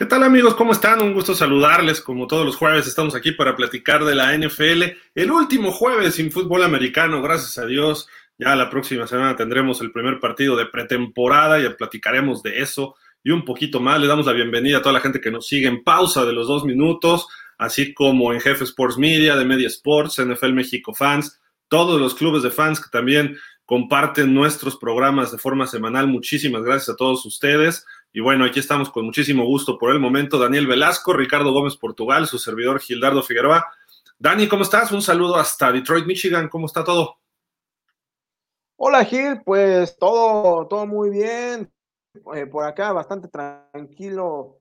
¿Qué tal amigos? ¿Cómo están? Un gusto saludarles. Como todos los jueves estamos aquí para platicar de la NFL. El último jueves sin fútbol americano, gracias a Dios. Ya la próxima semana tendremos el primer partido de pretemporada y platicaremos de eso y un poquito más. Le damos la bienvenida a toda la gente que nos sigue en pausa de los dos minutos, así como en Jefe Sports Media, de Media Sports, NFL México Fans, todos los clubes de fans que también comparten nuestros programas de forma semanal. Muchísimas gracias a todos ustedes. Y bueno, aquí estamos con muchísimo gusto por el momento. Daniel Velasco, Ricardo Gómez Portugal, su servidor Gildardo Figueroa. Dani, ¿cómo estás? Un saludo hasta Detroit, Michigan. ¿Cómo está todo? Hola Gil, pues todo, todo muy bien. Eh, por acá bastante tranquilo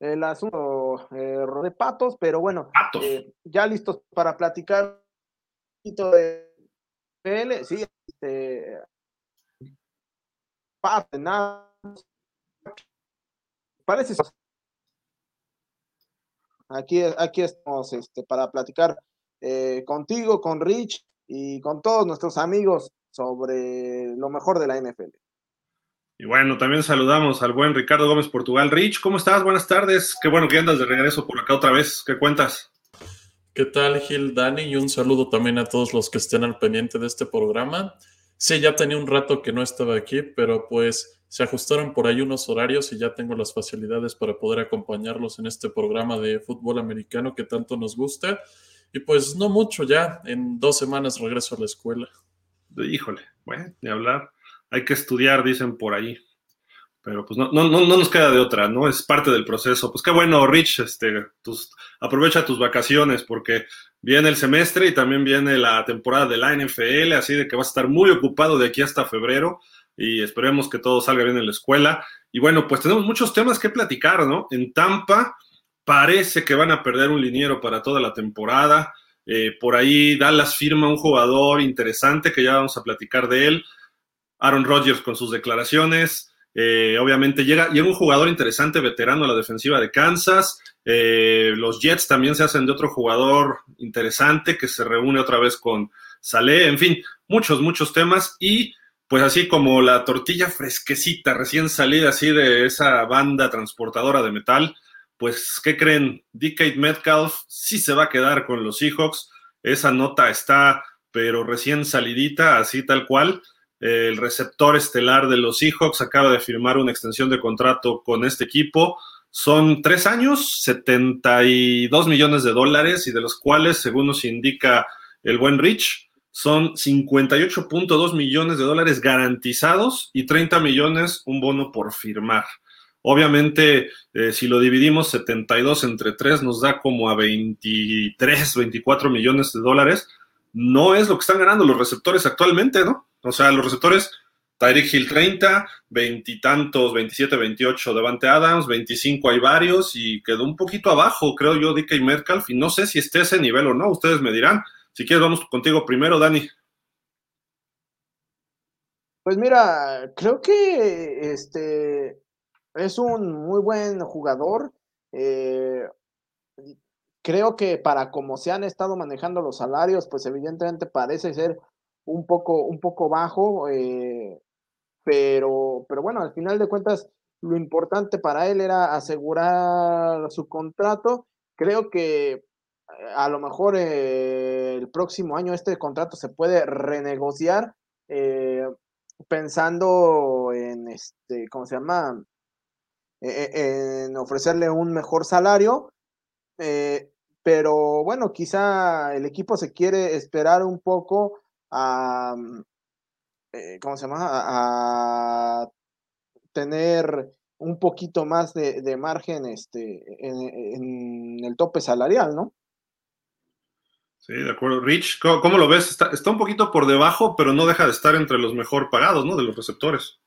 el asunto eh, de patos, pero bueno, eh, ya listos para platicar un poquito de PL. Sí, este, nada parece aquí, aquí estamos este, para platicar eh, contigo, con Rich y con todos nuestros amigos sobre lo mejor de la NFL. Y bueno, también saludamos al buen Ricardo Gómez Portugal. Rich, ¿cómo estás? Buenas tardes. Qué bueno que andas de regreso por acá otra vez. ¿Qué cuentas? ¿Qué tal, Gil, Dani? Y un saludo también a todos los que estén al pendiente de este programa. Sí, ya tenía un rato que no estaba aquí, pero pues se ajustaron por ahí unos horarios y ya tengo las facilidades para poder acompañarlos en este programa de fútbol americano que tanto nos gusta. Y pues no mucho ya, en dos semanas regreso a la escuela. Híjole, bueno, ni hablar. Hay que estudiar, dicen por ahí. Pero pues no, no, no, nos queda de otra, ¿no? Es parte del proceso. Pues qué bueno, Rich, este, aprovecha tus vacaciones porque viene el semestre y también viene la temporada de la NFL, así de que vas a estar muy ocupado de aquí hasta febrero y esperemos que todo salga bien en la escuela. Y bueno, pues tenemos muchos temas que platicar, ¿no? En Tampa parece que van a perder un liniero para toda la temporada. Eh, por ahí Dallas firma un jugador interesante que ya vamos a platicar de él. Aaron Rodgers con sus declaraciones. Eh, obviamente llega, llega un jugador interesante, veterano a la defensiva de Kansas. Eh, los Jets también se hacen de otro jugador interesante que se reúne otra vez con Saleh. En fin, muchos, muchos temas. Y pues así como la tortilla fresquecita, recién salida así de esa banda transportadora de metal, pues, ¿qué creen? DK Metcalf sí se va a quedar con los Seahawks. Esa nota está, pero recién salidita, así tal cual. El receptor estelar de los Seahawks acaba de firmar una extensión de contrato con este equipo. Son tres años, 72 millones de dólares, y de los cuales, según nos indica el buen Rich, son 58.2 millones de dólares garantizados y 30 millones un bono por firmar. Obviamente, eh, si lo dividimos 72 entre 3 nos da como a 23, 24 millones de dólares. No es lo que están ganando los receptores actualmente, ¿no? O sea, los receptores, Tyreek Hill 30, veintitantos, 27, 28 Devante Adams, 25 hay varios y quedó un poquito abajo, creo yo, DK Metcalf y no sé si esté ese nivel o no, ustedes me dirán. Si quieres, vamos contigo primero, Dani. Pues mira, creo que este es un muy buen jugador. Eh, creo que para como se han estado manejando los salarios, pues evidentemente parece ser un poco, un poco bajo, eh, pero, pero bueno, al final de cuentas, lo importante para él era asegurar su contrato. Creo que a lo mejor eh, el próximo año este contrato se puede renegociar eh, pensando en este, ¿cómo se llama? E, e, en ofrecerle un mejor salario. Eh, pero bueno, quizá el equipo se quiere esperar un poco a, ¿cómo se llama? A, tener un poquito más de, margen este, en, el tope salarial, ¿no? Sí, de acuerdo. Rich, ¿cómo, lo ves? Está, un poquito por debajo, pero no deja de estar entre los mejor pagados, ¿no? De los receptores.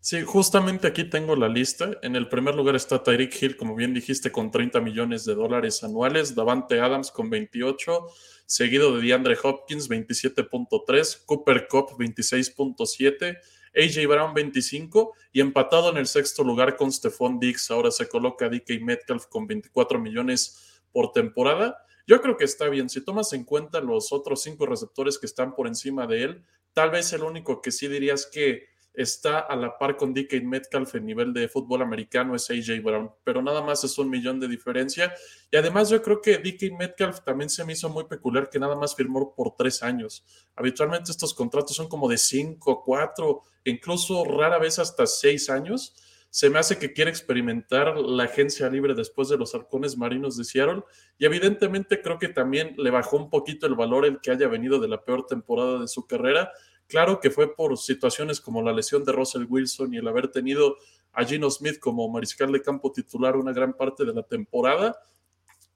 Sí, justamente aquí tengo la lista. En el primer lugar está Tyreek Hill, como bien dijiste, con 30 millones de dólares anuales. Davante Adams con 28, seguido de DeAndre Hopkins 27.3, Cooper Cup 26.7, AJ Brown 25 y empatado en el sexto lugar con Stephon Diggs. Ahora se coloca DK Metcalf con 24 millones por temporada. Yo creo que está bien. Si tomas en cuenta los otros cinco receptores que están por encima de él, tal vez el único que sí dirías que está a la par con DK Metcalf en nivel de fútbol americano, es AJ Brown, pero nada más es un millón de diferencia. Y además yo creo que DK Metcalf también se me hizo muy peculiar que nada más firmó por tres años. Habitualmente estos contratos son como de cinco, cuatro, incluso rara vez hasta seis años. Se me hace que quiere experimentar la agencia libre después de los halcones marinos de Seattle y evidentemente creo que también le bajó un poquito el valor el que haya venido de la peor temporada de su carrera Claro que fue por situaciones como la lesión de Russell Wilson y el haber tenido a Gino Smith como mariscal de campo titular una gran parte de la temporada.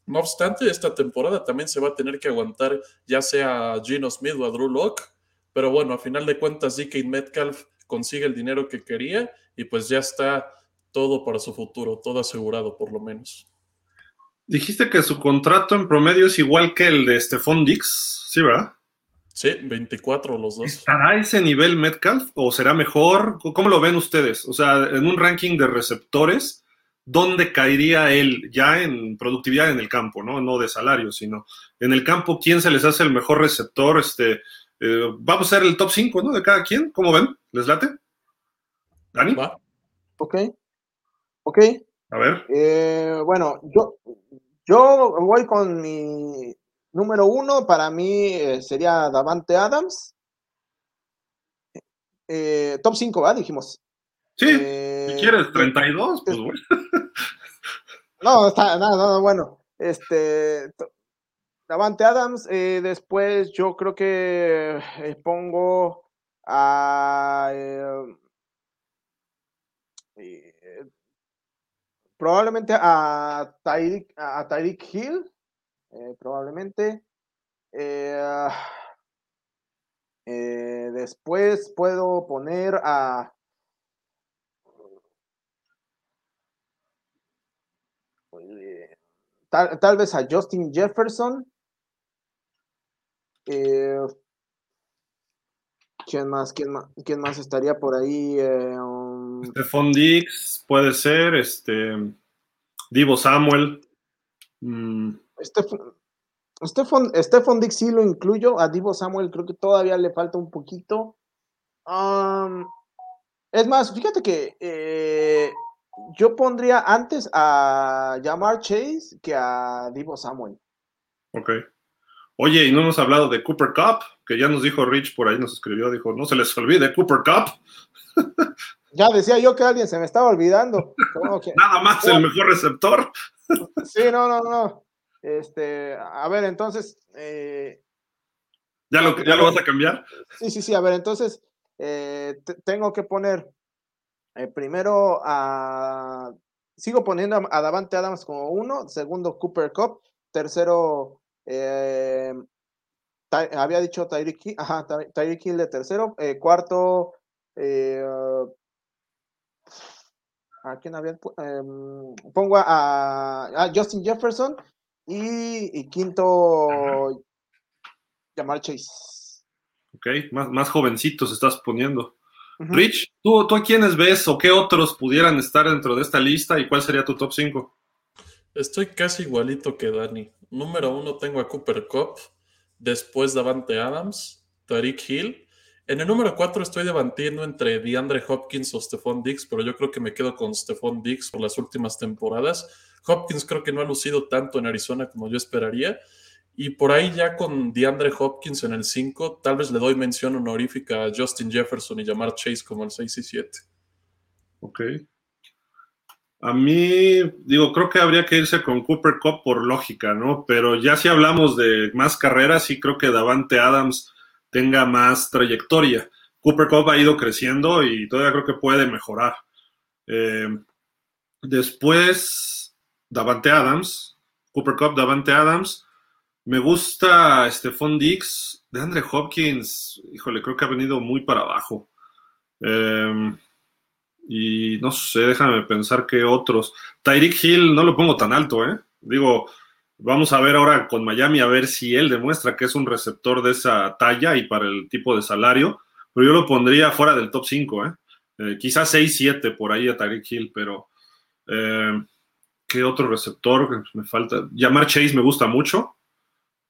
No obstante, esta temporada también se va a tener que aguantar ya sea a Gino Smith o a Drew Locke. Pero bueno, a final de cuentas, DK Metcalf consigue el dinero que quería y pues ya está todo para su futuro, todo asegurado por lo menos. Dijiste que su contrato en promedio es igual que el de Stephon Dix, ¿sí, verdad? Sí, 24 los dos. ¿Estará ese nivel Metcalf o será mejor? ¿Cómo lo ven ustedes? O sea, en un ranking de receptores, ¿dónde caería él ya en productividad en el campo, no, no de salario, sino en el campo, ¿quién se les hace el mejor receptor? Este, eh, vamos a ser el top 5, ¿no? De cada quien, ¿cómo ven? ¿Les late? ¿Dani? ¿Va? Ok. Ok. A ver. Eh, bueno, yo, yo voy con mi Número uno, para mí eh, sería Davante Adams. Eh, top 5, ¿va? Dijimos. Sí, eh, si quieres 32, pues bueno. No, está, no, no, bueno. Este, Davante Adams, después yo creo que pongo a probablemente a Tyreek, a Tyreek Hill eh, probablemente. Eh, eh, después puedo poner a... Tal, vez a Justin Jefferson. ¿Quién más? ¿Quién más? ¿Quién más estaría por ahí? Um... Stephon Dix, puede ser, este Divo Samuel. Mm. Stefan, Stefan Dix sí lo incluyo, a Divo Samuel creo que todavía le falta un poquito. es más, fíjate que eh, yo pondría antes a Jamar Chase que a Divo Samuel. Ok. Oye, y no hemos hablado de Cooper Cup, que ya nos dijo Rich por ahí, nos escribió, dijo, no se les olvide Cooper Cup. ya decía yo que alguien se me estaba olvidando. Nada más el mejor receptor. sí, no, no, no. Este, a ver, entonces. Eh, ¿Ya, lo, ¿Ya lo vas a cambiar? Sí, sí, sí. A ver, entonces eh, tengo que poner eh, primero a. Sigo poniendo a, Davante Adams como uno, segundo Cooper Cup, tercero había dicho Tyreek Hill, ajá, Tyreek Hill de tercero, cuarto ¿a quién había? Em, pongo a, a, Justin Jefferson y, quinto, Jamal Chase. Ok, más, más jovencitos estás poniendo. Rich, ¿tú, ¿tú a quiénes ves o qué otros pudieran estar dentro de esta lista y cuál sería tu top 5? Estoy casi igualito que Dani. Número uno tengo a Cooper Cup, después Davante Adams, Tariq Hill. En el número 4 estoy debatiendo entre DeAndre Hopkins o Stephon Diggs, pero yo creo que me quedo con Stephon Diggs por las últimas temporadas. Hopkins creo que no ha lucido tanto en Arizona como yo esperaría. Y por ahí ya con DeAndre Hopkins en el 5, tal vez le doy mención honorífica a Justin Jefferson y llamar Chase como el 6 y 7. Ok. A mí, digo, creo que habría que irse con Cooper Cup por lógica, ¿no? Pero ya si hablamos de más carreras, sí creo que Davante Adams tenga más trayectoria. Cooper Cup ha ido creciendo y todavía creo que puede mejorar. Eh, después, Davante Adams, Cooper Cup, Davante Adams. Me gusta Stephon Dix, de Andre Hopkins, híjole, creo que ha venido muy para abajo. Em, y no sé, déjame pensar qué otros. Tyreek Hill no lo pongo tan alto, ¿eh? Digo, vamos a ver ahora con Miami a ver si él demuestra que es un receptor de esa talla y para el tipo de salario, pero yo lo pondría fuera del top 5, ¿eh? eh quizás 6-7 por ahí a Tyreek Hill, pero eh, ¿Qué otro receptor me falta? Llamar Chase me gusta mucho.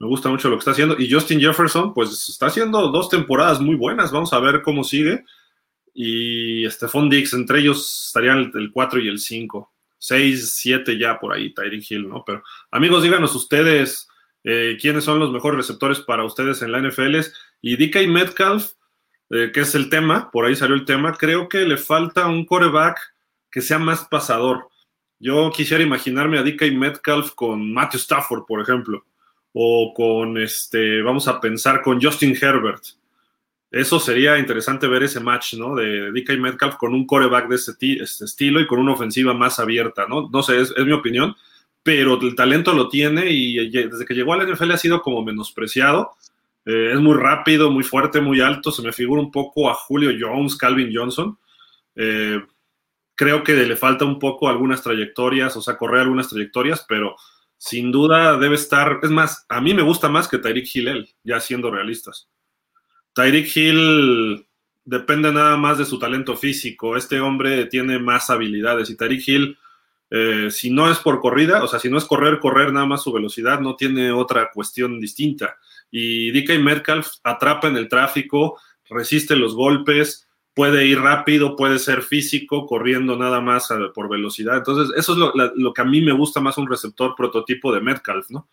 Me gusta mucho lo que está haciendo. Y Justin Jefferson, pues está haciendo dos temporadas muy buenas. Vamos a ver cómo sigue. Y Stephon Dix, entre ellos estarían el 4 y el 5. 6, 7 ya por ahí, Tyreek Hill, ¿no? Pero amigos, díganos ustedes eh, quiénes son los mejores receptores para ustedes en la NFL. Y DK Metcalf, eh, que es el tema, por ahí salió el tema, creo que le falta un coreback que sea más pasador. Yo quisiera imaginarme a DK Metcalf con Matthew Stafford, por ejemplo, o con este, vamos a pensar con Justin Herbert. Eso sería interesante ver ese match, ¿no? De DK Metcalf con un coreback de este, estilo y con una ofensiva más abierta, ¿no? No sé, es, mi opinión, pero el talento lo tiene y desde que llegó a la NFL ha sido como menospreciado. Eh, es muy rápido, muy fuerte, muy alto. Se me figura un poco a Julio Jones, Calvin Johnson. Eh, creo que le falta un poco algunas trayectorias, o sea, correr algunas trayectorias, pero sin duda debe estar, es más, a mí me gusta más que Tyreek Hill, ya siendo realistas. Tyreek Hill depende nada más de su talento físico, este hombre tiene más habilidades y Tyreek Hill, eh, si no es por corrida, o sea, si no es correr, correr nada más su velocidad, no tiene otra cuestión distinta. Y DK Metcalf atrapa en el tráfico, resiste los golpes, puede ir rápido, puede ser físico, corriendo nada más eh, por velocidad. Entonces, eso es lo, que a mí me gusta más un receptor prototipo de Metcalf, ¿no?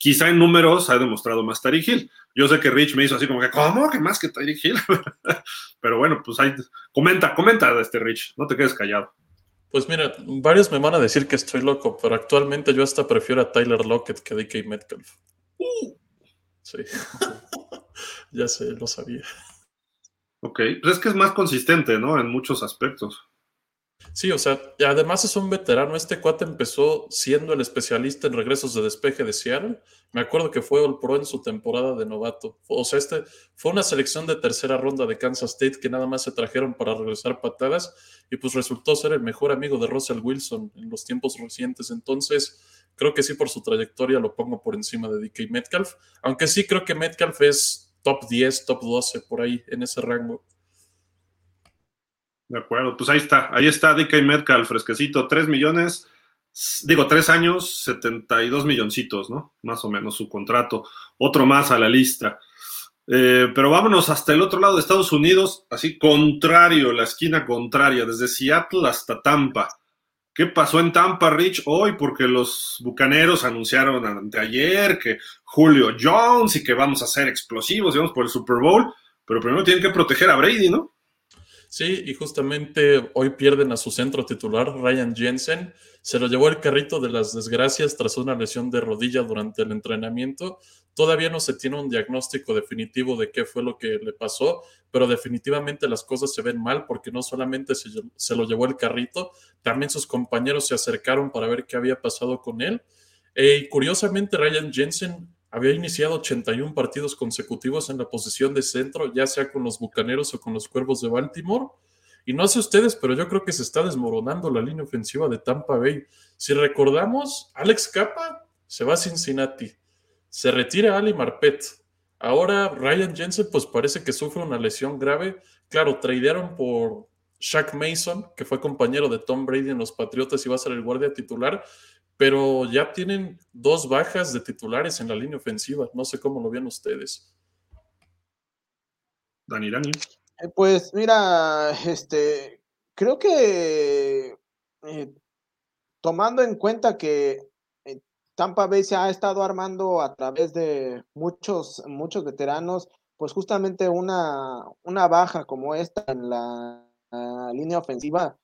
Quizá en números ha demostrado más Tyreek Hill. Yo sé que Rich me hizo así como que, ¿cómo? ¿Qué más que Tyreek Hill? Pero bueno, pues ahí, comenta, comenta este Rich, no te quedes callado. Pues mira, varios me van a decir que estoy loco, pero actualmente yo hasta prefiero a Tyler Lockett que a DK Metcalf. Uh. Sí, ya sé, lo sabía. Ok, pues es que es más consistente, ¿no? En muchos aspectos. Sí, o sea, además es un veterano. Este cuate empezó siendo el especialista en regresos de despeje de Seattle. Me acuerdo que fue el Pro en su temporada de novato. O sea, este fue una selección de tercera ronda de Kansas State que nada más se trajeron para regresar patadas y pues resultó ser el mejor amigo de Russell Wilson en los tiempos recientes. Entonces, creo que sí por su trayectoria lo pongo por encima de DK Metcalf. Aunque sí creo que Metcalf es top 10, top 12, por ahí, en ese rango. De acuerdo, pues ahí está, ahí está DK Metcalf, fresquecito, 3 millones, digo, 3 años, 72 milloncitos, ¿no? Más o menos su contrato, otro más a la lista. Eh, pero vámonos hasta el otro lado de Estados Unidos, así contrario, la esquina contraria, desde Seattle hasta Tampa. ¿Qué pasó en Tampa, Rich, hoy? Porque los bucaneros anunciaron anteayer que Julio Jones y que vamos a ser explosivos, digamos, por el Super Bowl, pero primero tienen que proteger a Brady, ¿no? Sí, y justamente hoy pierden a su centro titular, Ryan Jensen. Se lo llevó el carrito de las desgracias tras una lesión de rodilla durante el entrenamiento. Todavía no se tiene un diagnóstico definitivo de qué fue lo que le pasó, pero definitivamente las cosas se ven mal porque no solamente se, lo llevó el carrito, también sus compañeros se acercaron para ver qué había pasado con él. Eh, y curiosamente, Ryan Jensen había iniciado 81 partidos consecutivos en la posición de centro, ya sea con los Bucaneros o con los Cuervos de Baltimore. Y no sé ustedes, pero yo creo que se está desmoronando la línea ofensiva de Tampa Bay. Si recordamos, Alex Capa se va a Cincinnati, se retira Ali Marpet. Ahora Ryan Jensen, pues parece que sufre una lesión grave. Claro, tradearon por Shaq Mason, que fue compañero de Tom Brady en los Patriotas y va a ser el guardia titular, pero ya tienen dos bajas de titulares en la línea ofensiva. No sé cómo lo ven ustedes. Dani, Dani. Eh, pues mira, este, creo que eh, tomando en cuenta que eh, Tampa Bay se ha estado armando a través de muchos, muchos veteranos, pues justamente una, una baja como esta en la, la línea ofensiva,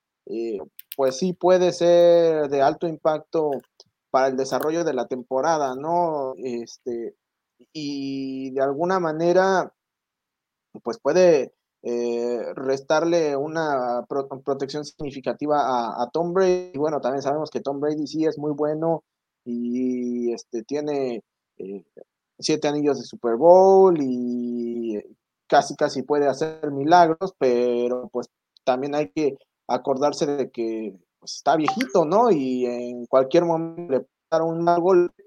pues sí puede ser de alto impacto para el desarrollo de la temporada, ¿no? Este, y de alguna manera, pues puede eh, restarle una protección significativa a, Tom Brady. Y bueno, también sabemos que Tom Brady sí es muy bueno y este, tiene eh, siete anillos de Super Bowl y casi casi puede hacer milagros, pero pues también hay que acordarse de que pues, está viejito, ¿no? Y en cualquier momento le pasaron un mal golpe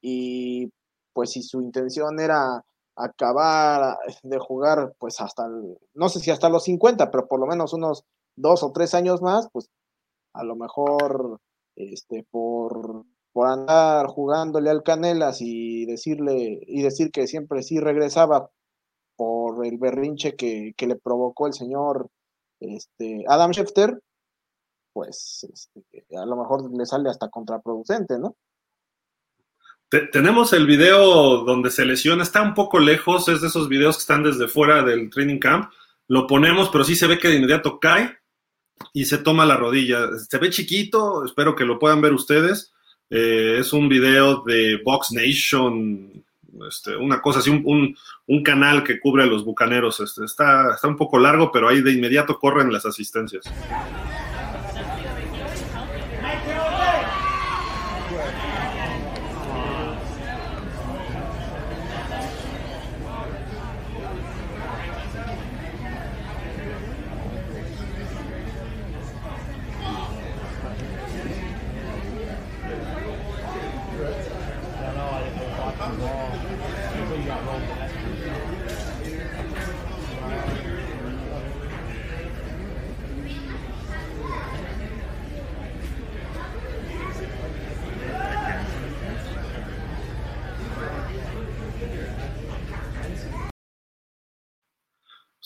y pues si su intención era acabar de jugar pues hasta, no sé si hasta los 50, pero por lo menos unos dos o tres años más, pues a lo mejor este, por, por andar jugándole al Canelas y decirle y decir que siempre sí regresaba por el berrinche que, que le provocó el señor este, Adam Schefter, pues este, a lo mejor le sale hasta contraproducente, ¿no? tenemos el video donde se lesiona, está un poco lejos, es de esos videos que están desde fuera del training camp. Lo ponemos, pero sí se ve que de inmediato cae y se toma la rodilla. Se ve chiquito, espero que lo puedan ver ustedes. Eh, es un video de Box Nation, este, una cosa así, un, canal que cubre a los bucaneros. Este, está, está un poco largo, pero ahí de inmediato corren las asistencias.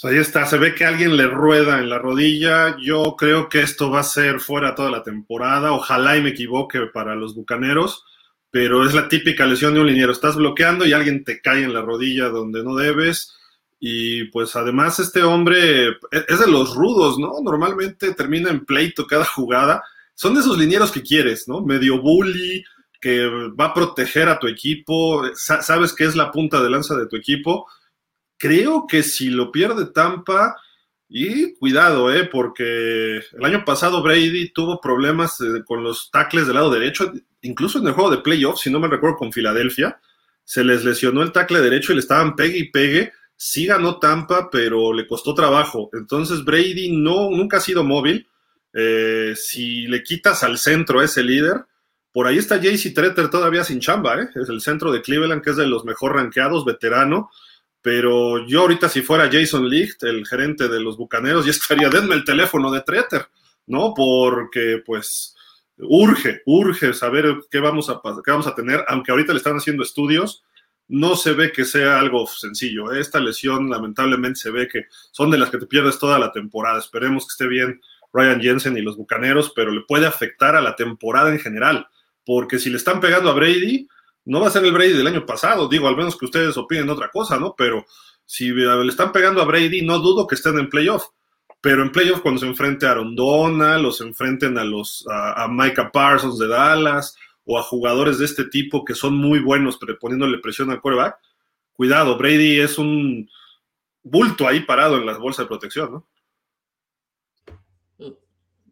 Ahí está, se ve que alguien le rueda en la rodilla. Yo creo que esto va a ser fuera toda la temporada. Ojalá y me equivoque para los bucaneros, pero es la típica lesión de un liniero. Estás bloqueando y alguien te cae en la rodilla donde no debes. Y pues además este hombre es de los rudos, ¿no? Normalmente termina en pleito cada jugada. Son de esos linieros que quieres, ¿no? Medio bully, que va a proteger a tu equipo, sabes que es la punta de lanza de tu equipo creo que si lo pierde Tampa, y cuidado, eh, porque el año pasado Brady tuvo problemas eh, con los tackles del lado derecho, incluso en el juego de playoffs, si no me recuerdo, con Filadelfia, se les lesionó el tackle derecho y le estaban pegue y pegue. Sí ganó Tampa, pero le costó trabajo. Entonces Brady no, nunca ha sido móvil. Eh, si le quitas al centro ese líder, por ahí está JC Treter todavía sin chamba, ¿eh? es el centro de Cleveland, que es de los mejor rankeados, veterano pero yo ahorita si fuera Jason Licht, el gerente de los Bucaneros, ya estaría, denme el teléfono de Treter, ¿no? Porque pues urge, urge saber qué vamos a, qué vamos a tener, aunque ahorita le están haciendo estudios, no se ve que sea algo sencillo. Esta lesión lamentablemente se ve que son de las que te pierdes toda la temporada. Esperemos que esté bien Ryan Jensen y los Bucaneros, pero le puede afectar a la temporada en general, porque si le están pegando a Brady, no va a ser el Brady del año pasado, digo, al menos que ustedes opinen otra cosa, ¿no? Pero si le están pegando a Brady, no dudo que estén en playoff. Pero en playoff, cuando se enfrente a Arondona, los enfrenten a los a, Micah Parsons de Dallas o a jugadores de este tipo que son muy buenos poniéndole presión al quarterback, cuidado, Brady es un bulto ahí parado en las bolsas de protección, ¿no?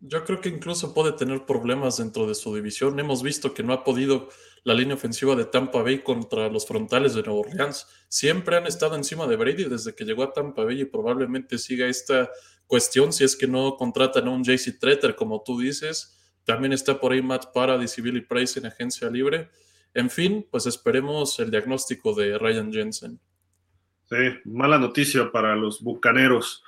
Yo creo que incluso puede tener problemas dentro de su división. Hemos visto que no ha podido la línea ofensiva de Tampa Bay contra los frontales de Nueva Orleans. Siempre han estado encima de Brady desde que llegó a Tampa Bay y probablemente siga esta cuestión si es que no contratan a un JC Treter, como tú dices. También está por ahí Matt Paradis y Billy Price en agencia libre. En fin, pues esperemos el diagnóstico de Ryan Jensen. Sí, mala noticia para los bucaneros.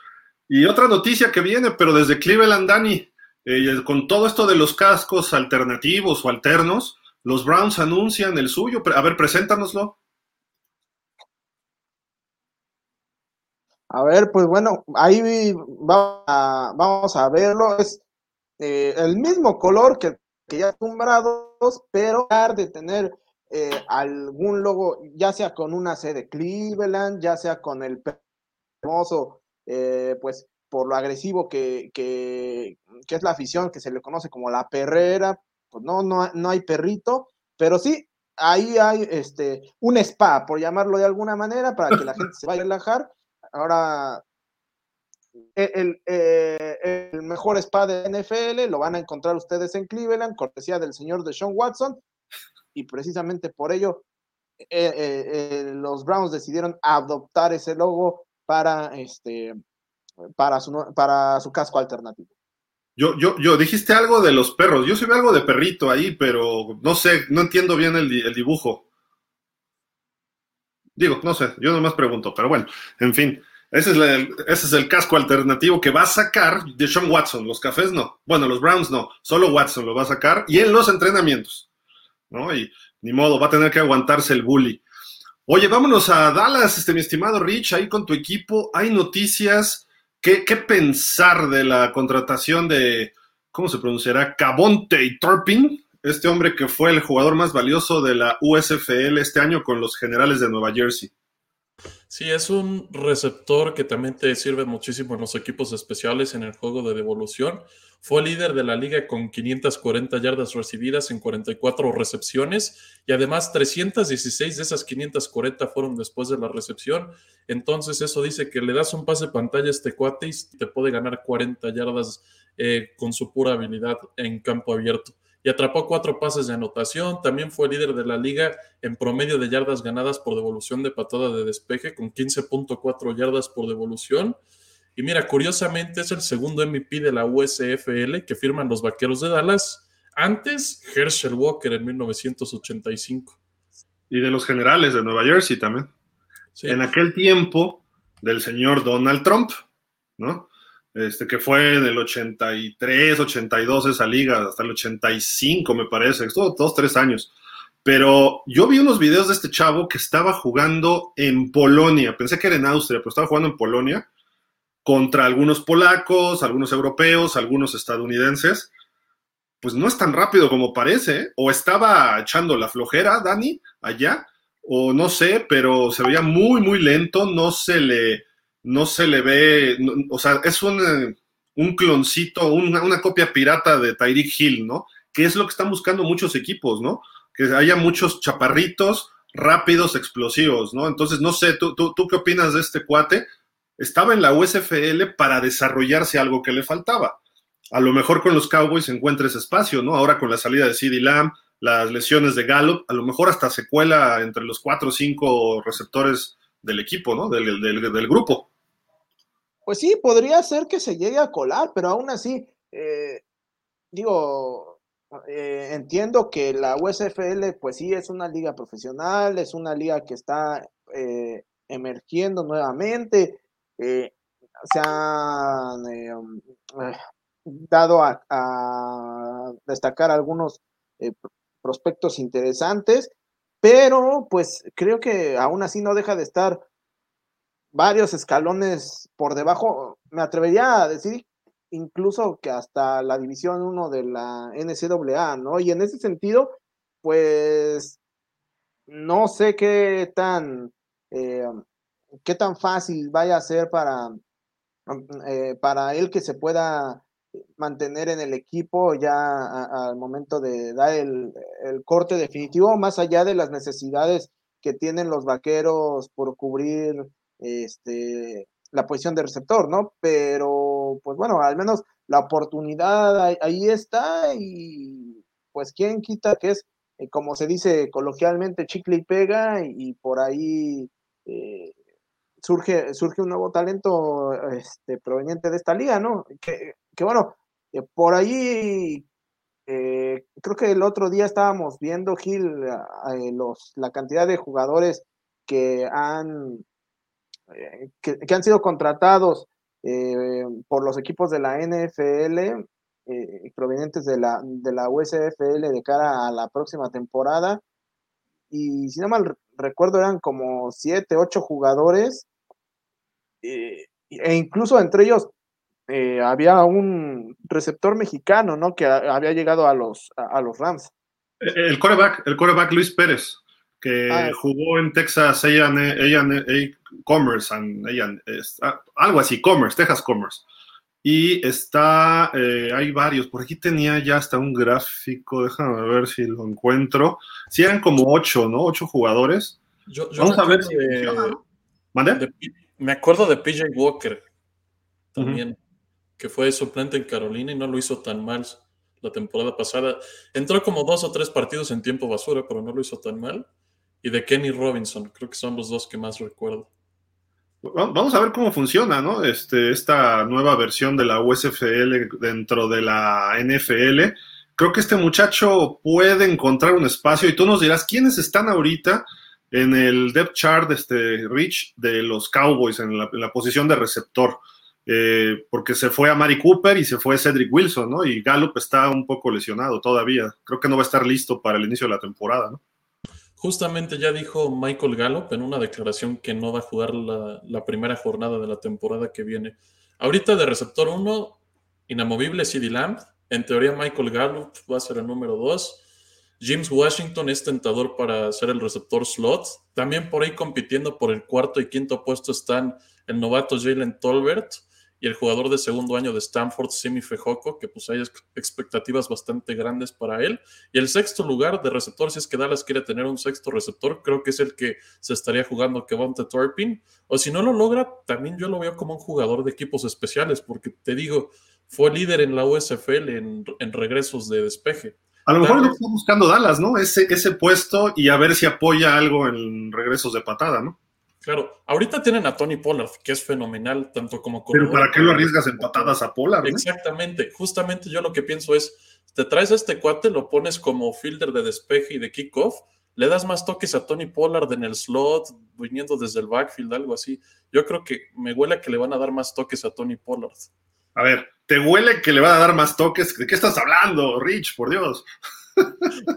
Y otra noticia que viene, pero desde Cleveland, Dani, eh, con todo esto de los cascos alternativos o alternos, los Browns anuncian el suyo. A ver, preséntanoslo. A ver, pues bueno, ahí vamos a, verlo. Es eh, el mismo color que, ya acostumbrados, pero de tener eh, algún logo, ya sea con una C de Cleveland, ya sea con el famoso, eh, pues por lo agresivo que, que, que, es la afición, que se le conoce como la perrera, pues, no, no, no hay perrito, pero sí, ahí hay este, un spa, por llamarlo de alguna manera, para que la gente se vaya a relajar. Ahora, e, el, eh, el, mejor spa de NFL lo van a encontrar ustedes en Cleveland, cortesía del señor de Sean Watson, y precisamente por ello eh, eh, los Browns decidieron adoptar ese logo para, este, para, su, para su casco alternativo. Yo, yo, yo, dijiste algo de los perros. Yo sí veo algo de perrito ahí, pero no sé, no entiendo bien el, dibujo. Digo, no sé, yo nomás pregunto, pero bueno, en fin, ese es, ese es el casco alternativo que va a sacar de Sean Watson. Los cafés no, bueno, los Browns no, solo Watson lo va a sacar y en los entrenamientos, ¿no? Y ni modo, va a tener que aguantarse el bully. Oye, vámonos a Dallas, este, mi estimado Rich, ahí con tu equipo. Hay noticias ¿qué, ¿qué, pensar de la contratación de, ¿cómo se pronunciará? Cabonte y Turpin, este hombre que fue el jugador más valioso de la USFL este año con los generales de Nueva Jersey. Sí, es un receptor que también te sirve muchísimo en los equipos especiales en el juego de devolución. Fue líder de la liga con 540 yardas recibidas en 44 recepciones y además 316 de esas 540 fueron después de la recepción. Entonces eso dice que le das un pase pantalla a este cuate y te puede ganar 40 yardas eh, con su pura habilidad en campo abierto y atrapó cuatro pases de anotación. También fue líder de la liga en promedio de yardas ganadas por devolución de patada de despeje con 15.4 yardas por devolución. Y mira, curiosamente es el segundo MVP de la USFL que firman los Vaqueros de Dallas. Antes, Herschel Walker en 1985. Y de los generales de Nueva Jersey también. En aquel tiempo del señor Donald Trump, ¿no? Este, que fue en el 83, 82 esa liga, hasta el 85 me parece, estuvo dos, tres años. Pero yo vi unos videos de este chavo que estaba jugando en Polonia, pensé que era en Austria, pero estaba jugando en Polonia contra algunos polacos, algunos europeos, algunos estadounidenses. Pues no es tan rápido como parece, ¿eh? o estaba echando la flojera, Dani, allá, o no sé, pero se veía muy, muy lento, no se le, no se le ve, o sea, es un, eh, un cloncito, una, una, copia pirata de Tyreek Hill, ¿no? Que es lo que están buscando muchos equipos, ¿no? Que haya muchos chaparritos, rápidos, explosivos, ¿no? Entonces, no sé, ¿tú, tú, qué opinas de este cuate? Estaba en la USFL para desarrollarse algo que le faltaba. A lo mejor con los Cowboys encuentra ese espacio, ¿no? Ahora con la salida de CeeDee Lamb, las lesiones de Gallup, a lo mejor hasta se cuela entre los cuatro o cinco receptores del equipo, ¿no? Del, del, del grupo. Pues sí, podría ser que se llegue a colar, pero aún así, eh, digo, eh, entiendo que la USFL, pues sí, es una liga profesional, es una liga que está eh, emergiendo nuevamente, se han um, dado a, a, destacar algunos prospectos interesantes, pero pues creo que aún así no deja de estar varios escalones por debajo, me atrevería a decir incluso que hasta la división 1 de la NCAA, ¿no? Y en ese sentido, pues no sé qué tan, eh, qué tan fácil vaya a ser para, eh, para él que se pueda mantener en el equipo ya al momento de dar el, el, corte definitivo, más allá de las necesidades que tienen los vaqueros por cubrir este, la posición de receptor, ¿no? Pero, pues bueno, al menos la oportunidad ahí, está y pues quién quita que es, eh, como se dice coloquialmente, chicle y pega y, por ahí eh, surge, surge un nuevo talento este, proveniente de esta liga, ¿no? Que, que bueno, eh, por ahí creo que el otro día estábamos viendo, Gil, los, la cantidad de jugadores que han eh, que, han sido contratados eh, por los equipos de la NFL eh, provenientes de la, de la USFL de cara a la próxima temporada. Y si no mal recuerdo, eran como siete, ocho jugadores. e incluso entre ellos había un receptor mexicano, ¿no? Que había llegado a los, a, los Rams. El coreback, el coreback Luis Pérez que ah, jugó en Texas A&A Commerce, ah, algo así, Commerce, Texas Commerce. Y está, eh, hay varios, por aquí tenía ya hasta un gráfico, déjame ver si lo encuentro. Si eran como ocho, ¿no? Ocho jugadores. Vamos a ver si me acuerdo de PJ Walker también, que fue suplente en Carolina y no lo hizo tan mal la temporada pasada. Entró como dos o tres partidos en tiempo basura, pero no lo hizo tan mal y de Kenny Robinson. Creo que son los dos que más recuerdo. Vamos a ver cómo funciona, ¿no? Este, esta nueva versión de la USFL dentro de la NFL. Creo que este muchacho puede encontrar un espacio y tú nos dirás quiénes están ahorita en el depth chart, este Rich, de los Cowboys en la, posición de receptor. Eh, porque se fue a Mari Cooper y se fue Cedric Wilson, ¿no? Y Gallup está un poco lesionado todavía. Creo que no va a estar listo para el inicio de la temporada, ¿no? Justamente ya dijo Michael Gallup en una declaración que no va a jugar la, primera jornada de la temporada que viene. Ahorita de receptor 1, inamovible CD Lamb. En teoría Michael Gallup va a ser el número 2. James Washington es tentador para ser el receptor slot. También por ahí compitiendo por el cuarto y quinto puesto están el novato Jalen Tolbert y el jugador de segundo año de Stanford, Simi Fejoco, que pues hay expectativas bastante grandes para él. Y el sexto lugar de receptor, si es que Dallas quiere tener un sexto receptor, creo que es el que se estaría jugando Kevonte Torpin. O si no lo logra, también yo lo veo como un jugador de equipos especiales, porque te digo, fue líder en la USFL en, regresos de despeje. A lo mejor lo está buscando Dallas, ¿no? Ese, ese puesto y a ver si apoya algo en regresos de patada, ¿no? Claro, ahorita tienen a Tony Pollard, que es fenomenal, tanto como... Pero ¿para qué lo arriesgas en patadas a Pollard? Exactamente, justamente yo lo que pienso es, te traes a este cuate, lo pones como fielder de despeje y de kickoff, le das más toques a Tony Pollard en el slot, viniendo desde el backfield, algo así. Yo creo que me huele que le van a dar más toques a Tony Pollard. A ver, ¿te huele que le van a dar más toques? ¿De qué estás hablando, Rich? Por Dios.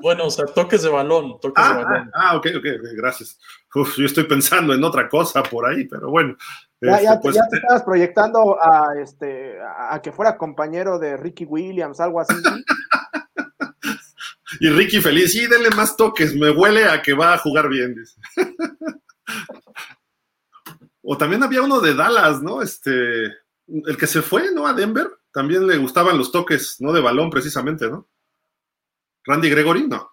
Bueno, o sea, toques de balón, toques ah, de balón. Ah, ok, ok, gracias. Yo estoy pensando en otra cosa por ahí, pero bueno. Ya, este, pues, te estabas proyectando a, este, a que fuera compañero de Ricky Williams, algo así. y Ricky feliz, sí, denle más toques, me huele a que va a jugar bien, dice. o también había uno de Dallas, ¿no? Este, el que se fue, ¿no? A Denver, también le gustaban los toques, no de balón precisamente, ¿no? Randy Gregory, no.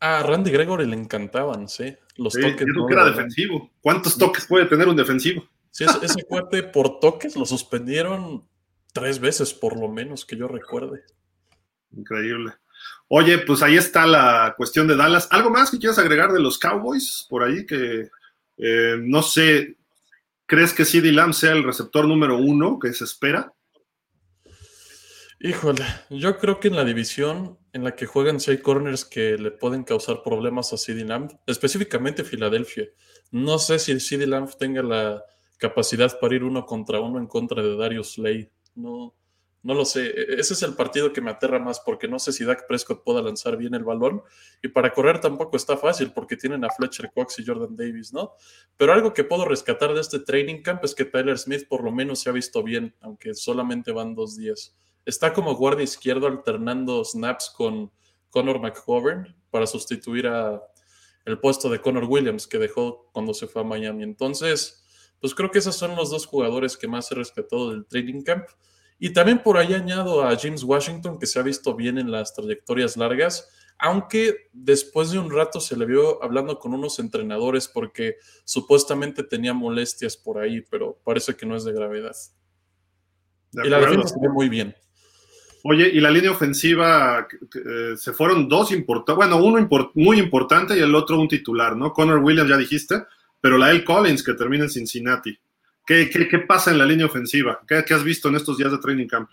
Ah, Randy Gregory le encantaban, sí. Los toques. que era defensivo. ¿Cuántos toques puede tener un defensivo? Sí, ese, cuate por toques lo suspendieron tres veces, por lo menos, que yo recuerde. Increíble. Oye, pues ahí está la cuestión de Dallas. ¿Algo más que quieras agregar de los Cowboys por ahí? Que eh, no sé, ¿crees que CD Lamb sea el receptor número uno que se espera? Híjole, yo creo que en la división en la que juegan si hay corners que le pueden causar problemas a CD Lamb, específicamente Filadelfia. No sé si CD Lamb tenga la capacidad para ir uno contra uno en contra de Darius Lay. No, no lo sé. E-, ese es el partido que me aterra más porque no sé si Dak Prescott pueda lanzar bien el balón y para correr tampoco está fácil porque tienen a Fletcher Cox y Jordan Davis, ¿no? Pero algo que puedo rescatar de este training camp es que Tyler Smith por lo menos se ha visto bien, aunque solamente van dos días. Está como guardia izquierdo alternando snaps con Connor McGovern para sustituir a el puesto de Connor Williams que dejó cuando se fue a Miami. Entonces, pues creo que esos son los dos jugadores que más he rescatado del training camp. Y también por ahí añado a James Washington, que se ha visto bien en las trayectorias largas, aunque después de un rato se le vio hablando con unos entrenadores porque supuestamente tenía molestias por ahí, pero parece que no es de gravedad. y la defensa se ve muy bien. Oye, y la línea ofensiva, eh, se fueron dos importantes, bueno, uno muy importante y el otro un titular, ¿no? Connor Williams ya dijiste, pero la L. Collins que termina en Cincinnati. ¿Qué, qué, pasa en la línea ofensiva? ¿Qué, has visto en estos días de training camp?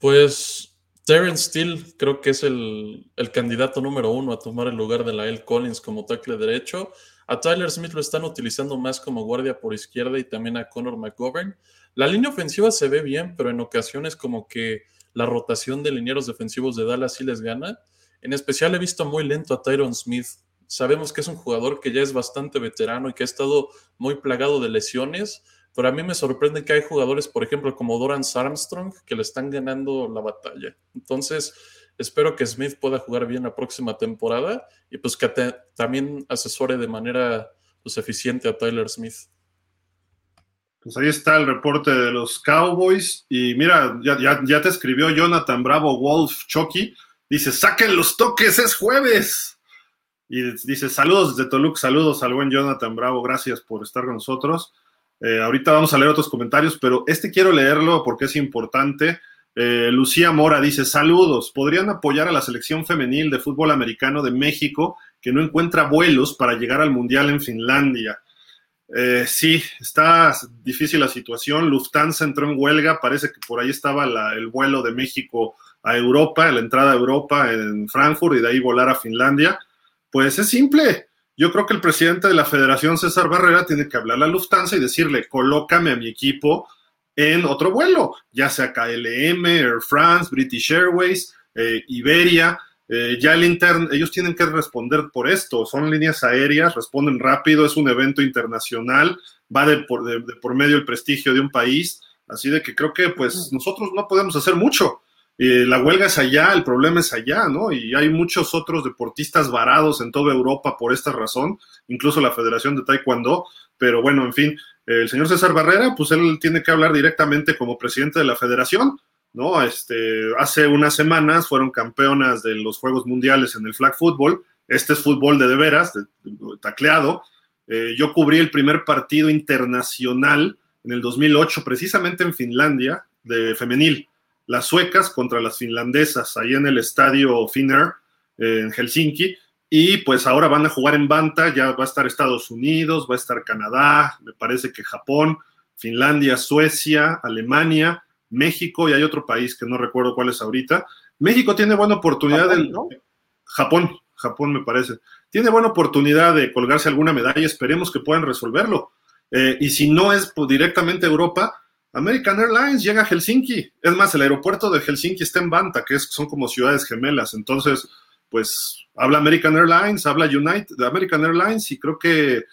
Pues Terrence Steele creo que es el, el, candidato número uno a tomar el lugar de la L. Collins como tackle derecho. A Tyler Smith lo están utilizando más como guardia por izquierda y también a Connor McGovern. La línea ofensiva se ve bien, pero en ocasiones como que la rotación de linieros defensivos de Dallas sí les gana. En especial he visto muy lento a Tyron Smith. Sabemos que es un jugador que ya es bastante veterano y que ha estado muy plagado de lesiones, pero a mí me sorprende que hay jugadores, por ejemplo, como Doran Armstrong, que le están ganando la batalla. Entonces, espero que Smith pueda jugar bien la próxima temporada y pues que también asesore de manera pues, eficiente a Tyler Smith. Pues ahí está el reporte de los Cowboys. Y mira, ya, ya, te escribió Jonathan Bravo Wolf Chucky. Dice, saquen los toques, es jueves. Y dice, saludos desde Toluca, saludos al buen Jonathan Bravo, gracias por estar con nosotros. Eh, ahorita vamos a leer otros comentarios, pero este quiero leerlo porque es importante. Eh, Lucía Mora dice, saludos, ¿podrían apoyar a la selección femenil de fútbol americano de México que no encuentra vuelos para llegar al Mundial en Finlandia? Eh, sí, está difícil la situación. Lufthansa entró en huelga, parece que por ahí estaba el vuelo de México a Europa, la entrada a Europa en Frankfurt y de ahí volar a Finlandia. Pues es simple. Yo creo que el presidente de la federación, César Barrera, tiene que hablar a Lufthansa y decirle, colócame a mi equipo en otro vuelo, ya sea KLM, Air France, British Airways, eh, Iberia, eh, ya el interno, ellos tienen que responder por esto, son líneas aéreas, responden rápido, es un evento internacional, va de por, de, por medio el prestigio de un país, así de que creo que pues nosotros no podemos hacer mucho. Eh, la huelga es allá, el problema es allá, ¿no? Y hay muchos otros deportistas varados en toda Europa por esta razón, incluso la Federación de Taekwondo, pero bueno, en fin, el señor César Barrera, pues él tiene que hablar directamente como presidente de la federación, ¿no? Este, hace unas semanas fueron campeonas de los Juegos Mundiales en el flag football, este es fútbol de de veras, tacleado, eh, yo cubrí el primer partido internacional en el 2008, precisamente en Finlandia, de femenil, las suecas contra las finlandesas, ahí en el estadio Finnair, en Helsinki, y pues ahora van a jugar en Banta, ya va a estar Estados Unidos, va a estar Canadá, me parece que Japón, Finlandia, Suecia, Alemania, México y hay otro país que no recuerdo cuál es ahorita. México tiene buena oportunidad Japón, Japón, Japón me parece. Tiene buena oportunidad de colgarse alguna medalla, esperemos que puedan resolverlo. Eh, y si no es pues, directamente Europa, American Airlines llega a Helsinki. Es más, el aeropuerto de Helsinki está en Banta, que son como ciudades gemelas. Entonces, pues habla American Airlines, habla United, American Airlines y creo que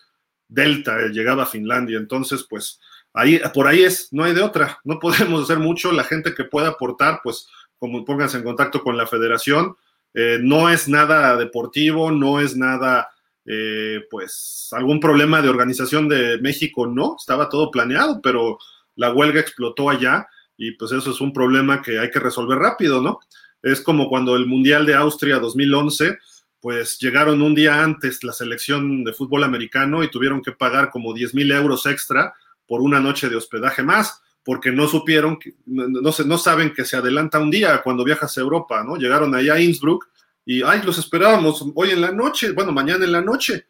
Delta llegaba a Finlandia. Entonces, pues ahí, por ahí es, no hay de otra. No podemos hacer mucho. La gente que pueda aportar, pues como pónganse en contacto con la federación. Eh, no es nada deportivo, no es nada, eh, pues, algún problema de organización de México, no, estaba todo planeado, pero la huelga explotó allá y pues eso es un problema que hay que resolver rápido, ¿no? Es como cuando el Mundial de Austria 2011, pues llegaron un día antes la selección de fútbol americano y tuvieron que pagar como 10 mil euros extra por una noche de hospedaje más, porque no supieron, no, no saben que se adelanta un día cuando viajas a Europa, ¿no? Llegaron allá a Innsbruck y, ay, los esperábamos hoy en la noche, bueno, mañana en la noche,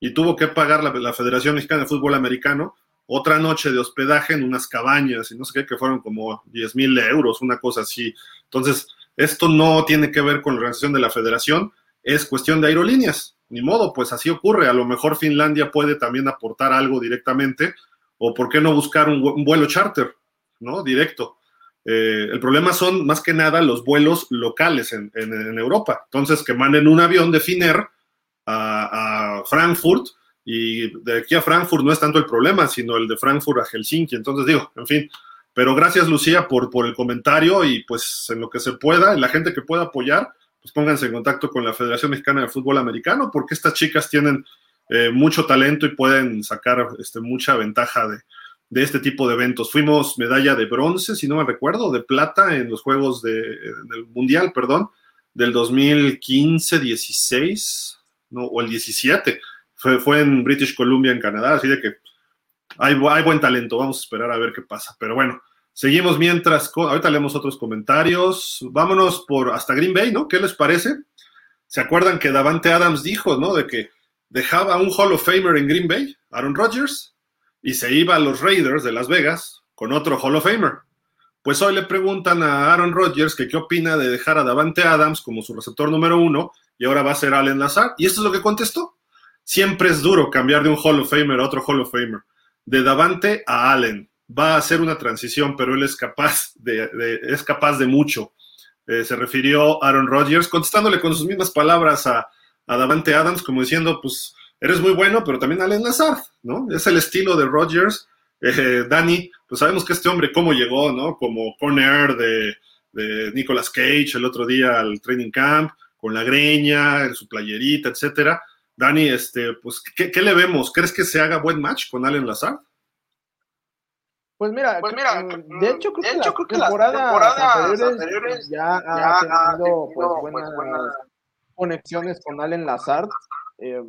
y tuvo que pagar la, la Federación Mexicana de Fútbol Americano otra noche de hospedaje en unas cabañas y no sé qué, que fueron como 10 mil euros, una cosa así. Entonces, esto no tiene que ver con la organización de la federación, es cuestión de aerolíneas. Ni modo, pues así ocurre. A lo mejor Finlandia puede también aportar algo directamente, o por qué no buscar un, vuelo charter, ¿no? Directo. Eh, el problema son más que nada los vuelos locales en, Europa. Entonces, que manden un avión de Finnair a Frankfurt y de aquí a Frankfurt no es tanto el problema, sino el de Frankfurt a Helsinki. Entonces digo, en fin, pero gracias Lucía por, por el comentario y pues en lo que se pueda, en la gente que pueda apoyar, pues pónganse en contacto con la Federación Mexicana de Fútbol Americano, porque estas chicas tienen eh, mucho talento y pueden sacar este, mucha ventaja de, este tipo de eventos. Fuimos medalla de bronce, si no me recuerdo, de plata en los Juegos de, del Mundial, perdón, del 2015-16, no, o el 17 fue, en British Columbia, en Canadá, así de que hay, hay, buen talento, vamos a esperar a ver qué pasa. Pero bueno, seguimos mientras, ahorita leemos otros comentarios, vámonos por hasta Green Bay, ¿no? ¿Qué les parece? ¿Se acuerdan que Davante Adams dijo, ¿no? De que dejaba un Hall of Famer en Green Bay, Aaron Rodgers, y se iba a los Raiders de Las Vegas con otro Hall of Famer. Pues hoy le preguntan a Aaron Rodgers que qué opina de dejar a Davante Adams como su receptor número uno y ahora va a ser Allen Lazar. Y esto es lo que contestó. Siempre es duro cambiar de un Hall of Famer a otro Hall of Famer. De Davante a Allen. Va a ser una transición, pero él es capaz de, es capaz de mucho. Eh, se refirió Aaron Rodgers, contestándole con sus mismas palabras a, Davante Adams, como diciendo, pues eres muy bueno, pero también Allen Lazard, ¿no? Es el estilo de Rodgers. Eh, Danny, pues sabemos que este hombre cómo llegó, ¿no? Como corner de, de Nicolas Cage el otro día al training camp, con la greña, su playerita, etcétera Dani, este, pues, ¿qué, le vemos? ¿Crees que se haga buen match con Allen Lazard? Pues mira, pues mira mm, de hecho creo, que, la temporada anteriores, ya, ha tenido pues, pues, buenas, conexiones con Allen Lazard. Eh,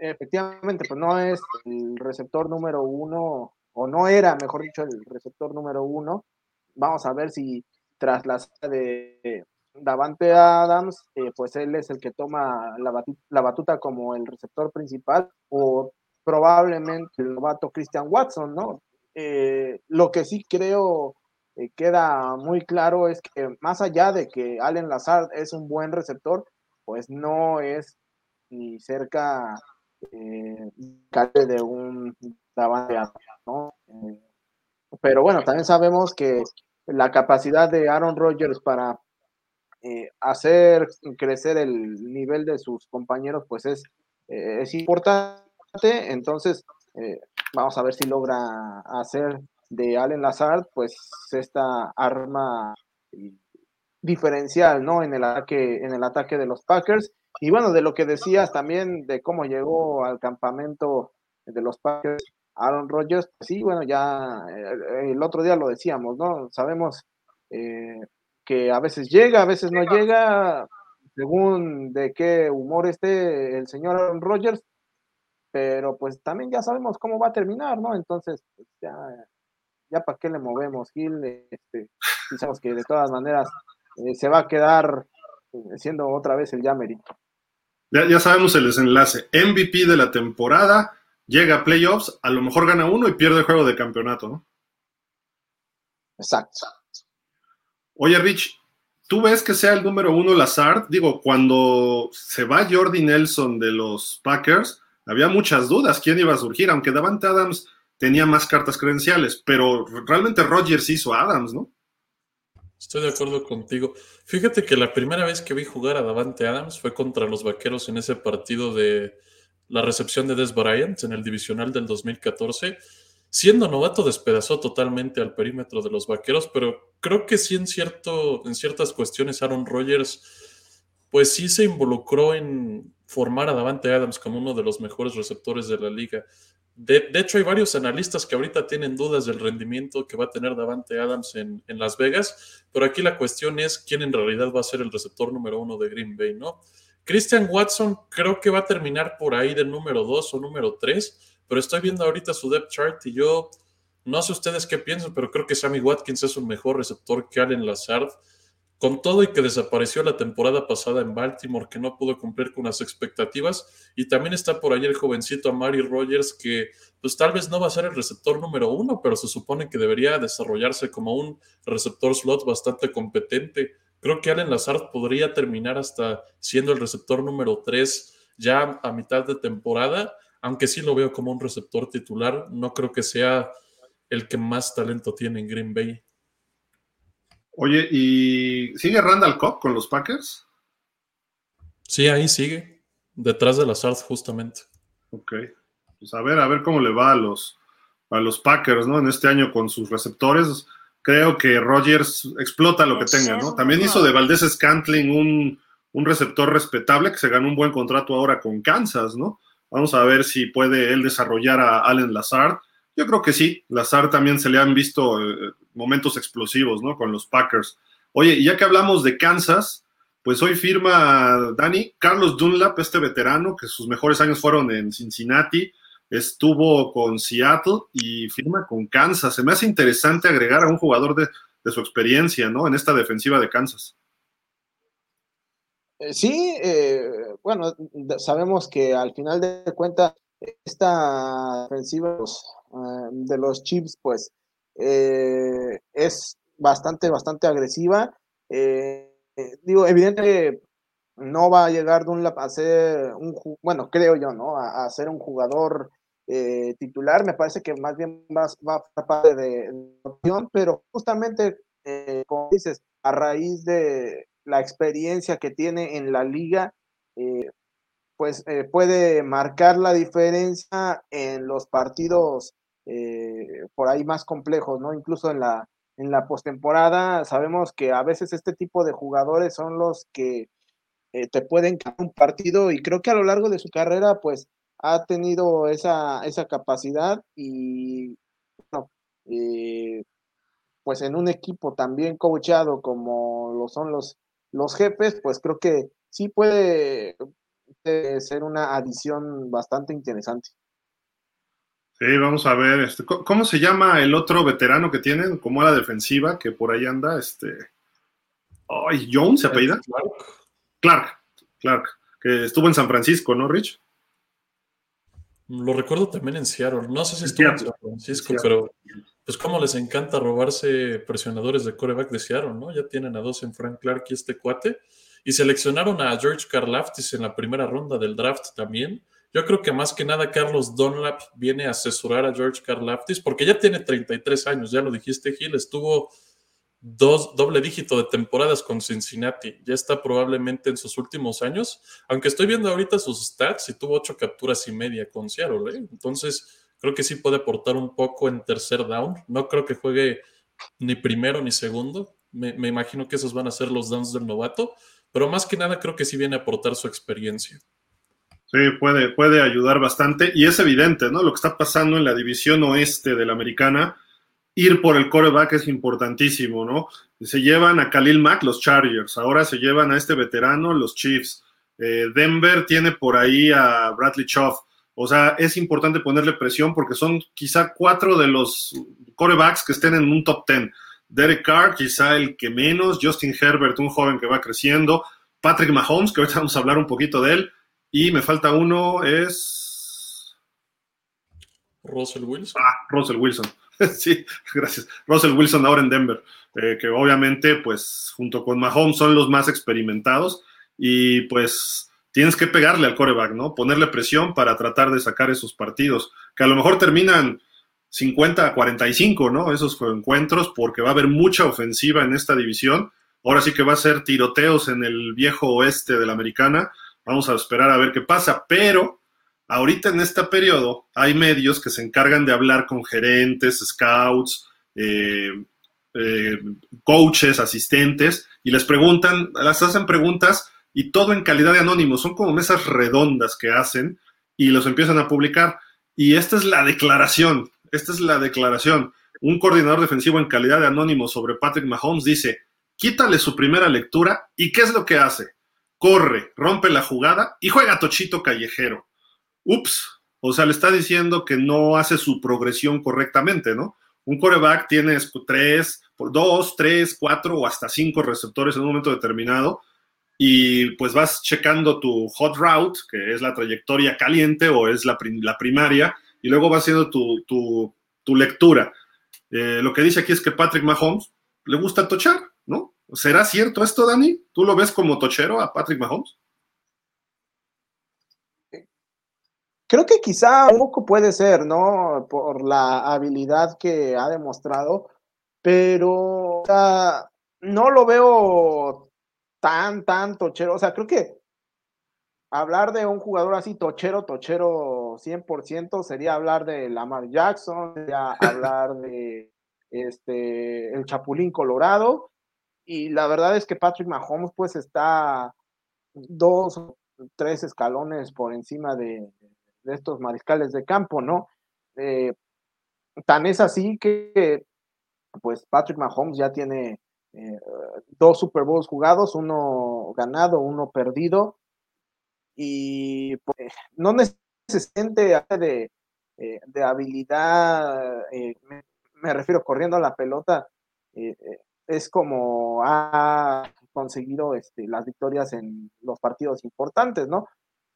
efectivamente, pues no es el receptor número uno, o no era, mejor dicho, el receptor número uno. Vamos a ver si tras la de, Davante Adams, eh, pues él es el que toma la batuta, como el receptor principal, o probablemente el novato Christian Watson, ¿no? Eh, lo que sí creo eh, queda muy claro es que más allá de que Allen Lazard es un buen receptor, pues no es ni cerca de un ¿no? pero bueno, también sabemos que la capacidad de Aaron Rodgers para eh, hacer crecer el nivel de sus compañeros, pues es, eh, es importante. Entonces, vamos a ver si logra hacer de Allen Lazard, pues esta arma diferencial, ¿no? En el ataque, en el ataque de los Packers. Y bueno, de lo que decías también de cómo llegó al campamento de los Packers Aaron Rodgers, pues sí, bueno, ya eh, el otro día lo decíamos, ¿no? Sabemos eh, que a veces llega, a veces no llega, según de qué humor esté el señor Aaron Rodgers, pero pues también ya sabemos cómo va a terminar, ¿no? Entonces, pues ya, ya para qué le movemos, Gil, este, sabemos que de todas maneras eh, se va a quedar siendo otra vez el Yamerito. Ya, ya sabemos el desenlace. MVP de la temporada, llega a playoffs, a lo mejor gana uno y pierde el juego de campeonato, ¿no? Exacto. Oye, Rich, ¿tú ves que sea el número uno Lazard? Digo, cuando se va Jordi Nelson de los Packers, había muchas dudas quién iba a surgir, aunque Davante Adams tenía más cartas credenciales, pero realmente Rodgers hizo a Adams, ¿no? Estoy de acuerdo contigo. Fíjate que la primera vez que vi jugar a Davante Adams fue contra los Vaqueros en ese partido de, la recepción de Des Bryant en el divisional del 2014. Siendo novato, despedazó totalmente al perímetro de los vaqueros, pero creo que sí en, cierto, en ciertas cuestiones Aaron Rodgers, pues sí se involucró en formar a Davante Adams como uno de los mejores receptores de la liga. De, hecho, hay varios analistas que ahorita tienen dudas del rendimiento que va a tener Davante Adams en, en, Las Vegas, pero aquí la cuestión es quién en realidad va a ser el receptor número uno de Green Bay, ¿no? Christian Watson creo que va a terminar por ahí de número 2 o número 3, pero estoy viendo ahorita su depth chart y yo no sé ustedes qué piensan, pero creo que Sammy Watkins es un mejor receptor que Allen Lazard. Con todo y que desapareció la temporada pasada en Baltimore, que no pudo cumplir con las expectativas, y también está por ahí el jovencito Amari Rogers, que pues tal vez no va a ser el receptor número uno, pero se supone que debería desarrollarse como un receptor slot bastante competente. Creo que Allen Lazard podría terminar hasta siendo el receptor número 3 ya a mitad de temporada, aunque sí lo veo como un receptor titular. No creo que sea el que más talento tiene en Green Bay. Oye, ¿y sigue Randall Cobb con los Packers? Sí, ahí sigue, detrás de Lazard justamente. Ok, pues a ver, a ver cómo le va a los, a los Packers, ¿no? En este año con sus receptores creo que Rogers explota lo que tenga, ¿no? También hizo de Valdés Scantling un, un, receptor respetable que se ganó un buen contrato ahora con Kansas, ¿no? Vamos a ver si puede él desarrollar a Allen Lazard. Yo creo que sí, Lazard también se le han visto eh, momentos explosivos, ¿no? Con los Packers. Oye, y ya que hablamos de Kansas, pues hoy firma Dani Carlos Dunlap, este veterano, que sus mejores años fueron en Cincinnati, estuvo con Seattle y firma con Kansas. Se me hace interesante agregar a un jugador de, su experiencia, ¿no? En esta defensiva de Kansas. Eh, sí, eh, bueno, sabemos que al final de cuentas esta defensiva eh, de los Chips, pues, es bastante, bastante agresiva. digo, evidentemente no va a llegar Dunlap a ser un, bueno, creo yo, ¿no? A, ser un jugador eh, titular, me parece que más bien va, va a parte de, opción, pero justamente, eh, como dices, a raíz de la experiencia que tiene en la liga, eh, pues puede marcar la diferencia en los partidos por ahí más complejos, ¿no? Incluso en la, en la postemporada sabemos que a veces este tipo de jugadores son los que eh, te pueden ganar un partido y creo que a lo largo de su carrera pues ha tenido esa, esa capacidad y bueno, eh, pues en un equipo también coachado como lo son los, los jefes, pues creo que sí puede, ser una adición bastante interesante. Sí, vamos a ver, este, ¿cómo se llama el otro veterano que tienen? como la defensiva que por ahí anda? Este, ay, Jones se apellida. Clark, Clark, que estuvo en San Francisco, ¿no, Rich? Lo recuerdo también en Seattle. No sé si estuvo en San Francisco, pero pues como les encanta robarse presionadores de coreback de Seattle, ¿no? Ya tienen a dos en Frank Clark y este cuate. Y seleccionaron a George Karlaftis en la primera ronda del draft también. Yo creo que más que nada Carlos Dunlap viene a asesorar a George Karlaftis porque ya tiene 33 años, ya lo dijiste Gil, estuvo dos, doble dígito de temporadas con Cincinnati. Ya está probablemente en sus últimos años, aunque estoy viendo ahorita sus stats y tuvo ocho capturas y media con Seattle. ¿eh? Entonces, creo que sí puede aportar un poco en tercer down. No creo que juegue ni primero ni segundo. Me, me imagino que esos van a ser los downs del novato, pero más que nada creo que sí viene a aportar su experiencia. Sí, puede, puede ayudar bastante y es evidente, ¿no? Lo que está pasando en la división oeste de la americana ir por el coreback es importantísimo, ¿no? Se llevan a Khalil Mack los Chargers, ahora se llevan a este veterano los Chiefs. Eh, Denver tiene por ahí a Bradley Choff. O sea, es importante ponerle presión porque son quizá cuatro de los corebacks que estén en un top ten. Derek Carr, quizá el que menos, Justin Herbert, un joven que va creciendo, Patrick Mahomes, que ahorita vamos a hablar un poquito de él, y me falta uno, es... Russell Wilson. Ah, Russell Wilson. sí, gracias. Russell Wilson ahora en Denver, eh, que obviamente, pues, junto con Mahomes son los más experimentados y pues tienes que pegarle al coreback, ¿no? Ponerle presión para tratar de sacar esos partidos, que a lo mejor terminan 50 a 45, ¿no? Esos encuentros, porque va a haber mucha ofensiva en esta división. Ahora sí que va a ser tiroteos en el viejo oeste de la americana. Vamos a esperar a ver qué pasa, pero ahorita en este periodo hay medios que se encargan de hablar con gerentes, scouts, eh, eh, coaches, asistentes, y les preguntan, las hacen preguntas y todo en calidad de anónimo. Son como mesas redondas que hacen y los empiezan a publicar. Y esta es la declaración, esta es la declaración. Un coordinador defensivo en calidad de anónimo sobre Patrick Mahomes dice, quítale su primera lectura y ¿qué es lo que hace? Corre, rompe la jugada y juega tochito callejero ups, o sea, le está diciendo que no hace su progresión correctamente, ¿no? Un coreback tiene tres, dos, tres, cuatro o hasta cinco receptores en un momento determinado y pues vas checando tu hot route, que es la trayectoria caliente o es la, primaria, y luego vas haciendo tu, lectura. Eh, lo que dice aquí es que Patrick Mahomes le gusta tochar, ¿no? ¿Será cierto esto, Dani? ¿Tú lo ves como tochero a Patrick Mahomes? Creo que quizá un poco puede ser, ¿no? Por la habilidad que ha demostrado, pero no lo veo tan, tan tochero. O sea, creo que hablar de un jugador así tochero, tochero 100% sería hablar de Lamar Jackson, sería hablar de este, el Chapulín Colorado. Y la verdad es que Patrick Mahomes pues está dos, tres escalones por encima de, de estos mariscales de campo, ¿no? Eh, tan es así que, pues, Patrick Mahomes ya tiene eh, dos Super Bowls jugados, uno ganado, uno perdido, y pues, no necesariamente de, de habilidad, me, me, refiero corriendo a la pelota, es como ha conseguido este, las victorias en los partidos importantes, ¿no?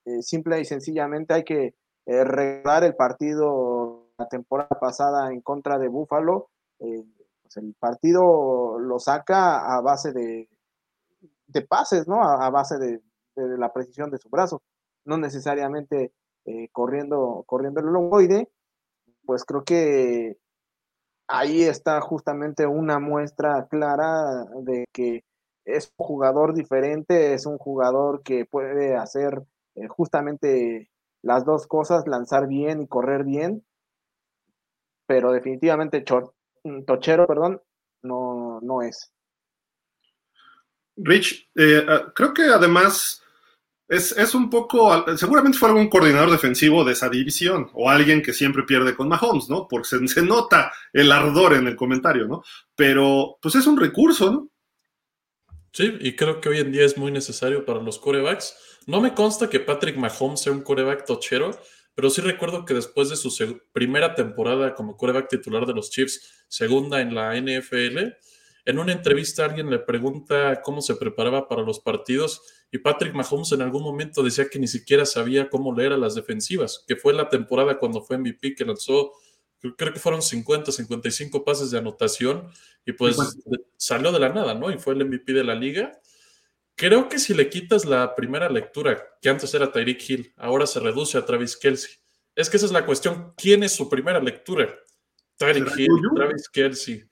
Eh, simple y sencillamente hay que eh, el partido la temporada pasada en contra de Buffalo. Eh, pues el partido lo saca a base de, de pases, ¿no? A, base de, la precisión de su brazo, no necesariamente corriendo, corriendo el longoide. Pues creo que ahí está justamente una muestra clara de que es un jugador diferente, es un jugador que puede hacer eh, justamente las dos cosas, lanzar bien y correr bien, pero definitivamente mm, Tochero, perdón, no, no es. Rich, eh, ah, creo que además es, un poco, seguramente fue algún coordinador defensivo de esa división o alguien que siempre pierde con Mahomes, ¿no? Porque se, se, nota el ardor en el comentario, ¿no? Pero pues es un recurso, ¿no? Sí, y creo que hoy en día es muy necesario para los corebacks no me consta que Patrick Mahomes sea un coreback tochero, pero sí recuerdo que después de su primera temporada como coreback titular de los Chiefs, segunda en la NFL, en una entrevista alguien le pregunta cómo se preparaba para los partidos y Patrick Mahomes en algún momento decía que ni siquiera sabía cómo leer a las defensivas, que fue la temporada cuando fue MVP que lanzó, creo que fueron 50, 55 pases de anotación y pues salió de la nada, ¿no? Y fue el MVP de la liga Creo que si le quitas la primera lectura, que antes era Tyreek Hill, ahora se reduce a Travis Kelsey. Es que esa es la cuestión. ¿Quién es su primera lectura? Tyreek Hill, Travis Kelsey.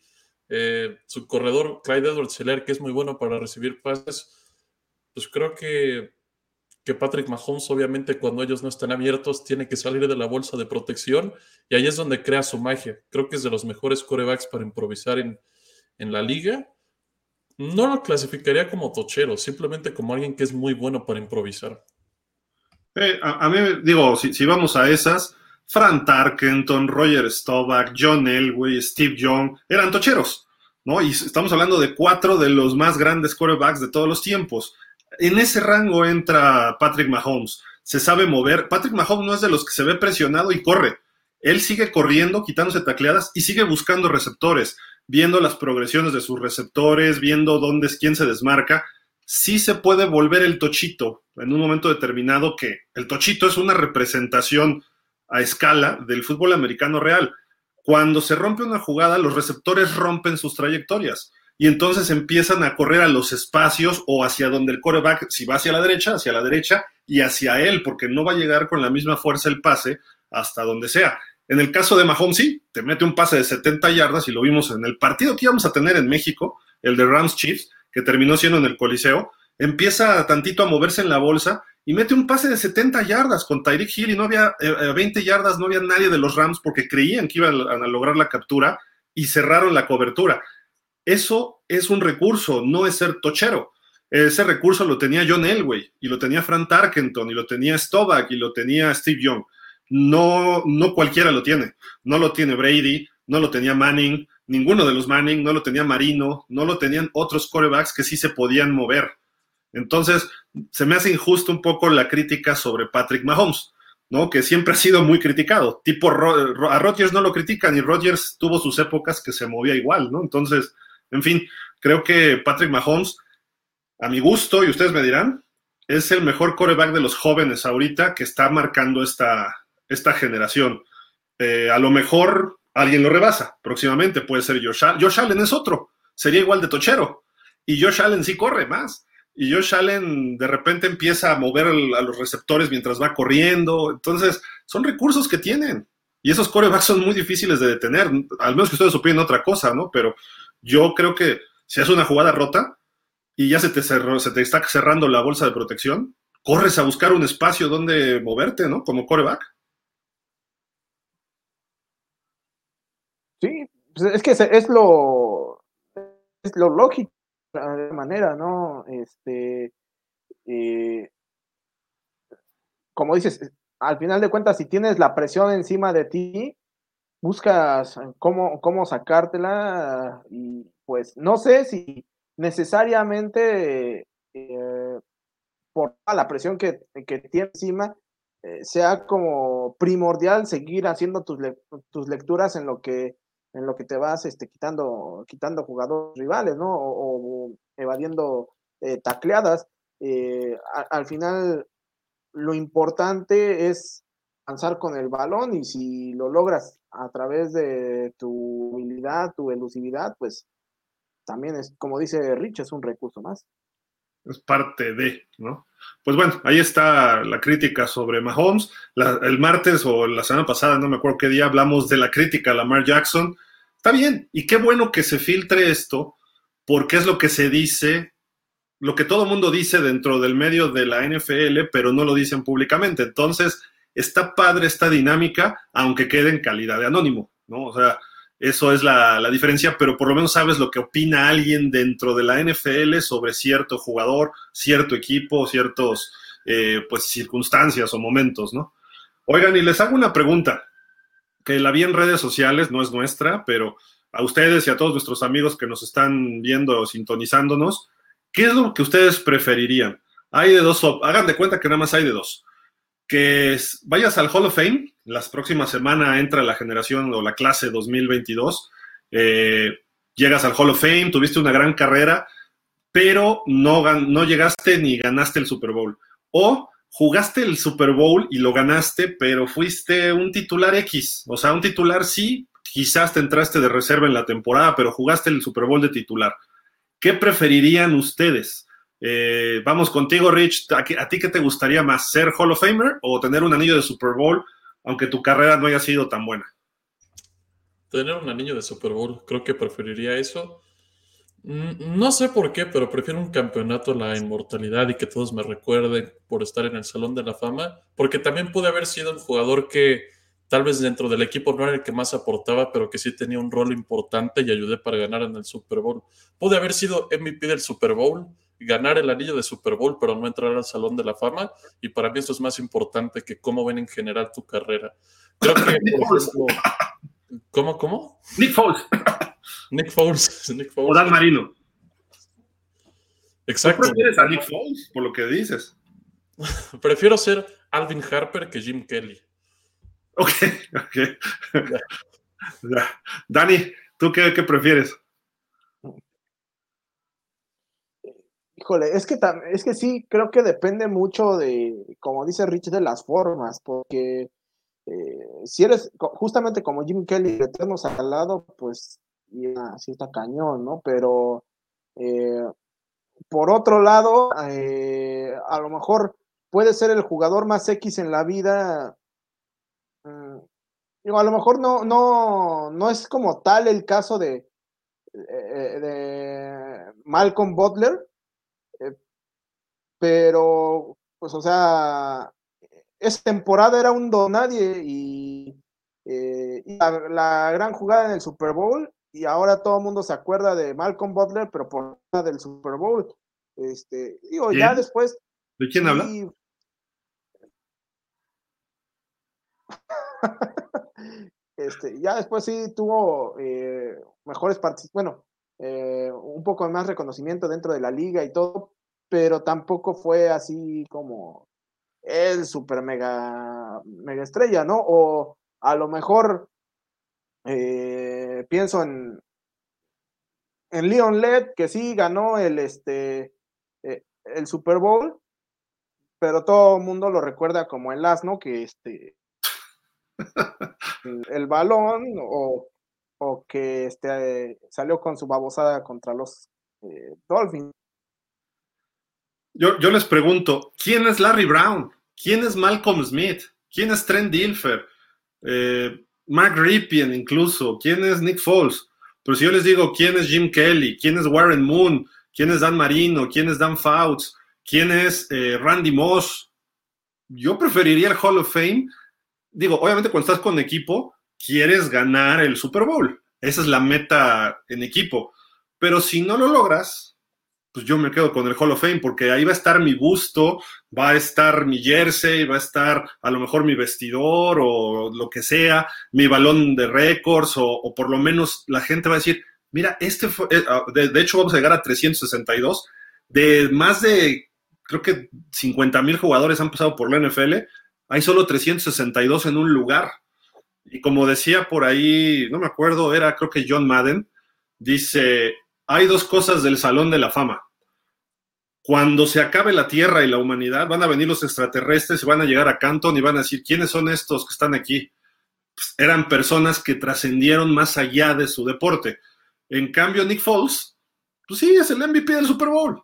Eh, su corredor, Clyde Edwards Hiller, que es muy bueno para recibir pases, pues creo que, que Patrick Mahomes, obviamente, cuando ellos no están abiertos, tiene que salir de la bolsa de protección y ahí es donde crea su magia. Creo que es de los mejores corebacks para improvisar en, en la liga. No lo clasificaría como tochero, simplemente como alguien que es muy bueno para improvisar. Eh, a, mí, digo, si, si vamos a esas, Fran Tarkenton, Roger Staubach, John Elway, Steve Young, eran tocheros, ¿no? Y estamos hablando de cuatro de los más grandes quarterbacks de todos los tiempos. En ese rango entra Patrick Mahomes. Se sabe mover. Patrick Mahomes no es de los que se ve presionado y corre. Él sigue corriendo, quitándose tacleadas y sigue buscando receptores, viendo las progresiones de sus receptores, viendo dónde es quién se desmarca. Sí se puede volver el tochito en un momento determinado que el tochito es una representación a escala del fútbol americano real. Cuando se rompe una jugada, los receptores rompen sus trayectorias y entonces empiezan a correr a los espacios o hacia donde el quarterback, si va hacia la derecha, hacia la derecha y hacia él, porque no va a llegar con la misma fuerza el pase hasta donde sea. En el caso de Mahomes, sí, te mete un pase de 70 yardas y lo vimos en el partido que íbamos a tener en México, el de Rams Chiefs, que terminó siendo en el Coliseo, empieza tantito a moverse en la bolsa y mete un pase de 70 yardas con Tyreek Hill y no había 20 eh, yardas, no había nadie de los Rams porque creían que iban a lograr la captura y cerraron la cobertura. Eso es un recurso, no es ser tochero. Ese recurso lo tenía John Elway y lo tenía Frank Tarkenton y lo tenía Stovak y lo tenía Steve Young. No, no cualquiera lo tiene. No lo tiene Brady, no lo tenía Manning, ninguno de los Manning, no lo tenía Marino, no lo tenían otros quarterbacks que sí se podían mover. Entonces, se me hace injusto un poco la crítica sobre Patrick Mahomes, ¿no? Que siempre ha sido muy criticado. Tipo, a Rodgers no lo critican y Rodgers tuvo sus épocas que se movía igual, ¿no? Entonces, en fin, creo que Patrick Mahomes, a mi gusto, y ustedes me dirán, es el mejor coreback de los jóvenes ahorita que está marcando esta, esta generación. Eh, a lo mejor alguien lo rebasa próximamente, puede ser Josh Allen. Josh Allen es otro, sería igual de tochero. Y Josh Allen sí corre más y Josh Allen de repente empieza a mover a los receptores mientras va corriendo. Entonces, son recursos que tienen. Y esos corebacks son muy difíciles de detener, al menos que ustedes opinen otra cosa, ¿no? Pero yo creo que si haces una jugada rota y ya se te, cerró, se te está cerrando la bolsa de protección, corres a buscar un espacio donde moverte, ¿no? Como coreback. Sí, pues es que es lo, es lo lógico de manera, ¿no? Este, eh, como dices, al final de cuentas, si tienes la presión encima de ti, buscas cómo, cómo sacártela y pues no sé si necesariamente eh, por la presión que, que tiene encima eh, sea como primordial seguir haciendo tus, tus lecturas en lo que en lo que te vas este, quitando, quitando jugadores rivales, ¿no? O, evadiendo eh, tacleadas. Al final, lo importante es avanzar con el balón y si lo logras a través de tu habilidad, tu elusividad, pues también es, como dice Rich, es un recurso más. Es parte de, ¿no? Pues bueno, ahí está la crítica sobre Mahomes. el martes o la semana pasada, no me acuerdo qué día, hablamos de la crítica a Lamar Jackson. Está bien, y qué bueno que se filtre esto, porque es lo que se dice, lo que todo el mundo dice dentro del medio de la NFL, pero no lo dicen públicamente. Entonces, está padre esta dinámica, aunque quede en calidad de anónimo, ¿no? O sea, eso es la, diferencia, pero por lo menos sabes lo que opina alguien dentro de la NFL sobre cierto jugador, cierto equipo, ciertos, eh, pues, circunstancias o momentos, ¿no? Oigan, y les hago una pregunta que la vi en redes sociales, no es nuestra, pero a ustedes y a todos nuestros amigos que nos están viendo o sintonizándonos, ¿qué es lo que ustedes preferirían? Hay de dos, hagan de cuenta que nada más hay de dos. Que vayas al Hall of Fame, las próximas semanas entra la generación o la clase 2022, eh, llegas al Hall of Fame, tuviste una gran carrera, pero no, no llegaste ni ganaste el Super Bowl. O jugaste el Super Bowl y lo ganaste, pero fuiste un titular X. O sea, un titular sí, quizás te entraste de reserva en la temporada, pero jugaste el Super Bowl de titular. ¿Qué preferirían ustedes? Eh, vamos contigo, Rich. ¿A, ¿A, ti qué te gustaría más? ¿Ser Hall of Famer o tener un anillo de Super Bowl, aunque tu carrera no haya sido tan buena? Tener un anillo de Super Bowl, creo que preferiría eso. Mm, no sé por qué, pero prefiero un campeonato a la inmortalidad y que todos me recuerden por estar en el Salón de la Fama, porque también pude haber sido un jugador que tal vez dentro del equipo no era el que más aportaba, pero que sí tenía un rol importante y ayudé para ganar en el Super Bowl. Pude haber sido MVP del Super Bowl, ganar el anillo de Super Bowl, pero no entrar al Salón de la Fama, y para mí eso es más importante que cómo ven en general tu carrera. Creo que, ¿Cómo, cómo? Nick Foles. Nick Foles. Nick Foles. O Dan Marino. Exacto. ¿Tú prefieres a Nick Foles, por lo que dices? Prefiero ser Alvin Harper que Jim Kelly. Ok, ok. Dani, ¿tú qué, qué, prefieres? Híjole, es que, es que sí, creo que depende mucho de, como dice Rich, de las formas, porque eh, si eres justamente como Jim Kelly, meternos al lado, pues ya, sí está cañón, ¿no? Pero eh, por otro lado, eh, a lo mejor puede ser el jugador más X en la vida. Mm, a lo mejor no, no, no es como tal el caso de Malcolm Butler, pero, pues, o sea, esa temporada era un donadie y, eh, la, gran jugada en el Super Bowl y ahora todo el mundo se acuerda de Malcolm Butler, pero por la del Super Bowl. Este, digo, ya después. ¿De quién habla? este, ya después sí tuvo eh, mejores partidos, bueno, eh, un poco más reconocimiento dentro de la liga y todo, pero tampoco fue así como el super mega, mega estrella, ¿no? O a lo mejor eh, pienso en, en Leon Led, que sí ganó el, este, eh, el Super Bowl, pero todo el mundo lo recuerda como el asno que este el, balón o, o que este, salió con su babosada contra los eh, Dolphins. Yo, les pregunto, ¿quién es Larry Brown? ¿Quién es Malcolm Smith? ¿Quién es Trent Dilfer? Eh, Mark Ripien incluso. ¿Quién es Nick Foles? Pero si yo les digo quién es Jim Kelly, quién es Warren Moon, quién es Dan Marino, quién es Dan Fouts, quién es eh, Randy Moss, yo preferiría el Hall of Fame. Digo, obviamente cuando estás con equipo, quieres ganar el Super Bowl. Esa es la meta en equipo. Pero si no lo logras, pues yo me quedo con el Hall of Fame porque ahí va a estar mi busto, va a estar mi jersey, va a estar a lo mejor mi vestidor o lo que sea, mi balón de récords o, por lo menos la gente va a decir, mira, este fue, eh, ah, de, hecho vamos a llegar a 362, de más de, creo que 50 mil jugadores han pasado por la NFL, hay solo 362 en un lugar. Y como decía por ahí, no me acuerdo, era creo que John Madden, dice, hay dos cosas del Salón de la Fama cuando se acabe la Tierra y la humanidad, van a venir los extraterrestres y van a llegar a Canton y van a decir, ¿quiénes son estos que están aquí? Pues, eran personas que trascendieron más allá de su deporte. En cambio, Nick Foles, pues sí, es el MVP del Super Bowl.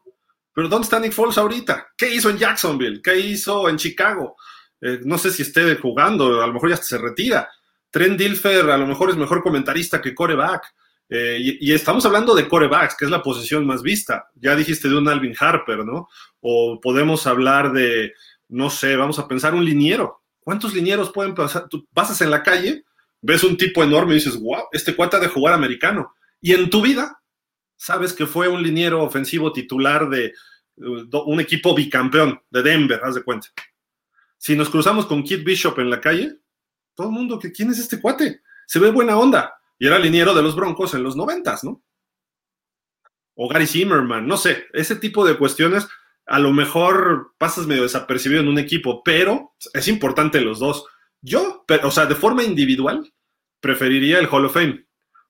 Pero ¿dónde está Nick Foles ahorita? ¿Qué hizo en Jacksonville? ¿Qué hizo en Chicago? Eh, no sé si esté jugando, a lo mejor ya se retira. Trent Dilfer a lo mejor es mejor comentarista que coreback. Eh, y, estamos hablando de corebacks, que es la posición más vista. Ya dijiste de un Alvin Harper, ¿no? O podemos hablar de, no sé, vamos a pensar un liniero. ¿Cuántos linieros pueden pasar? Tú pasas en la calle, ves un tipo enorme y dices, wow, este cuate de jugar americano. Y en tu vida, sabes que fue un liniero ofensivo titular de un equipo bicampeón de Denver, haz de cuenta. Si nos cruzamos con Kid Bishop en la calle, todo el mundo, ¿quién es este cuate? Se ve buena onda y era liniero de los Broncos en los noventas, ¿no? O Gary Zimmerman, no sé, ese tipo de cuestiones a lo mejor pasas medio desapercibido en un equipo, pero es importante los dos. Yo, o sea, de forma individual, preferiría el Hall of Fame,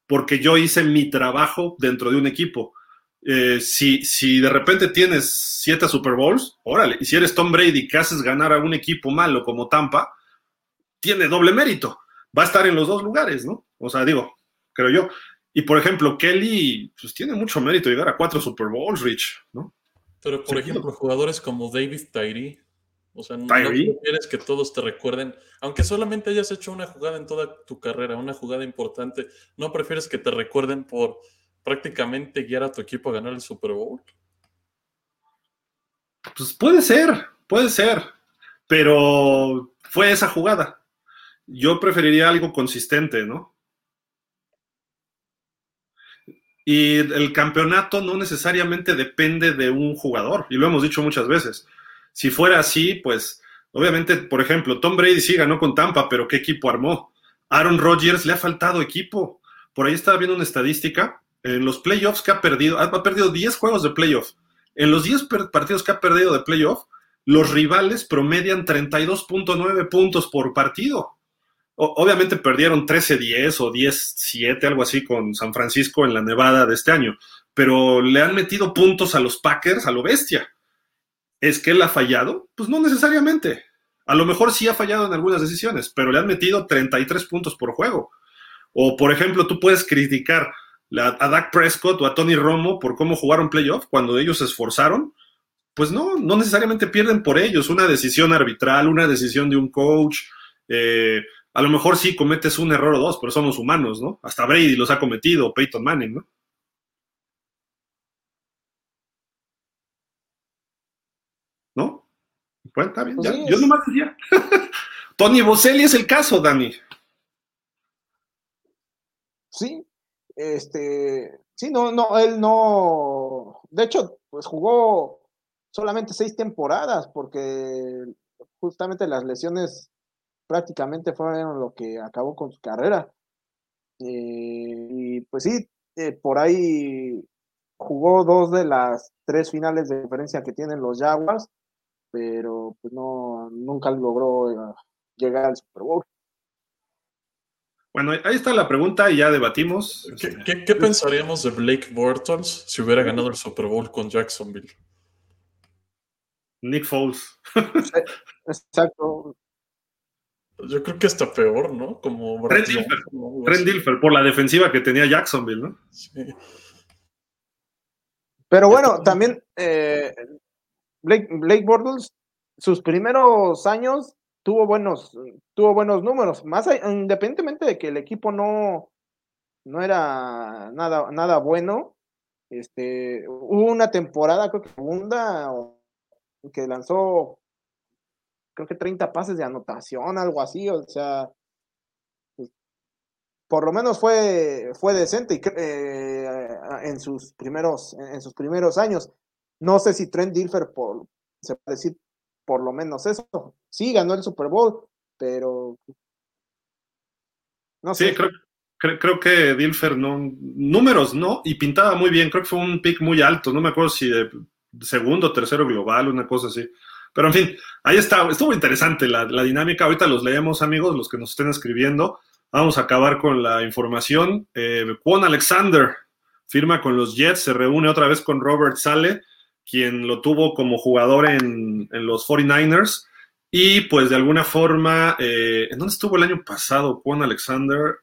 porque yo hice mi trabajo dentro de un equipo. Eh, si, si de repente tienes siete Super Bowls, órale, y si eres Tom Brady que haces ganar a un equipo malo como Tampa, tiene doble mérito. Va a estar en los dos lugares, ¿no? O sea, digo, creo yo. Y por ejemplo, Kelly, pues tiene mucho mérito llegar a cuatro Super Bowls, Rich, ¿no? Pero por ejemplo, jugadores como David Tyree, O sea, no quieres que todos te recuerden, aunque solamente hayas hecho una jugada en toda tu carrera, una jugada importante, ¿no prefieres que te recuerden por prácticamente guiar a tu equipo a ganar el Super Bowl? Pues puede ser, puede ser, pero fue esa jugada. Yo preferiría algo consistente, ¿no? Y el campeonato no necesariamente depende de un jugador, y lo hemos dicho muchas veces. Si fuera así, pues obviamente, por ejemplo, Tom Brady sí ganó con Tampa, pero ¿qué equipo armó? Aaron Rodgers le ha faltado equipo. Por ahí estaba viendo una estadística. En los playoffs que ha perdido, ha perdido 10 juegos de playoffs. En los 10 partidos que ha perdido de playoff, los rivales promedian 32.9 puntos por partido obviamente perdieron 13-10 o 10-7, algo así, con San Francisco en la Nevada de este año, pero le han metido puntos a los Packers a lo bestia. ¿Es que él ha fallado? Pues no necesariamente. A lo mejor sí ha fallado en algunas decisiones, pero le han metido 33 puntos por juego. O, por ejemplo, tú puedes criticar a Dak Prescott o a Tony Romo por cómo jugaron playoff cuando ellos se esforzaron. Pues no, no necesariamente pierden por ellos. Una decisión arbitral, una decisión de un coach, eh, a lo mejor sí cometes un error o dos, pero somos humanos, ¿no? Hasta Brady los ha cometido, Peyton Manning, ¿no? ¿No? Pues está bien, ya. yo nomás decía. Tony Boselli es el caso, Dani. Sí, este, sí, no, no, él no, de hecho, pues jugó solamente seis temporadas porque justamente las lesiones prácticamente fueron lo que acabó con su carrera. Eh, y pues sí, eh, por ahí jugó dos de las tres finales de diferencia que tienen los Jaguars, pero pues no, nunca logró eh, llegar al Super Bowl. Bueno, ahí está la pregunta y ya debatimos. ¿Qué, qué pensaríamos de Blake Bortles si hubiera ganado el Super Bowl con Jacksonville? Nick Foles. Exacto. Yo creo que está peor, ¿no? Como Trent Dilfer, por la defensiva que tenía Jacksonville, ¿no? Sí. Pero bueno, también eh, Blake, Blake Bortles, sus primeros años tuvo buenos, tuvo buenos números, más independientemente de que el equipo no, no era nada, nada bueno. Este, hubo una temporada, creo que segunda, que lanzó creo que 30 pases de anotación, algo así, o sea, pues, por lo menos fue, fue decente eh, en, sus primeros, en sus primeros años. No sé si Trent Dilfer por, se puede decir por lo menos eso. Sí, ganó el Super Bowl, pero no sé. Sí, creo, creo, que Dilfer no, números no, y pintaba muy bien, creo que fue un pick muy alto, no me acuerdo si de segundo, tercero global, una cosa así. Pero en fin, ahí está, estuvo interesante la, dinámica. Ahorita los leemos, amigos, los que nos estén escribiendo. Vamos a acabar con la información. Eh, Juan Alexander firma con los Jets, se reúne otra vez con Robert Sale, quien lo tuvo como jugador en, los 49ers. Y pues de alguna forma, eh, ¿en dónde estuvo el año pasado Juan Alexander?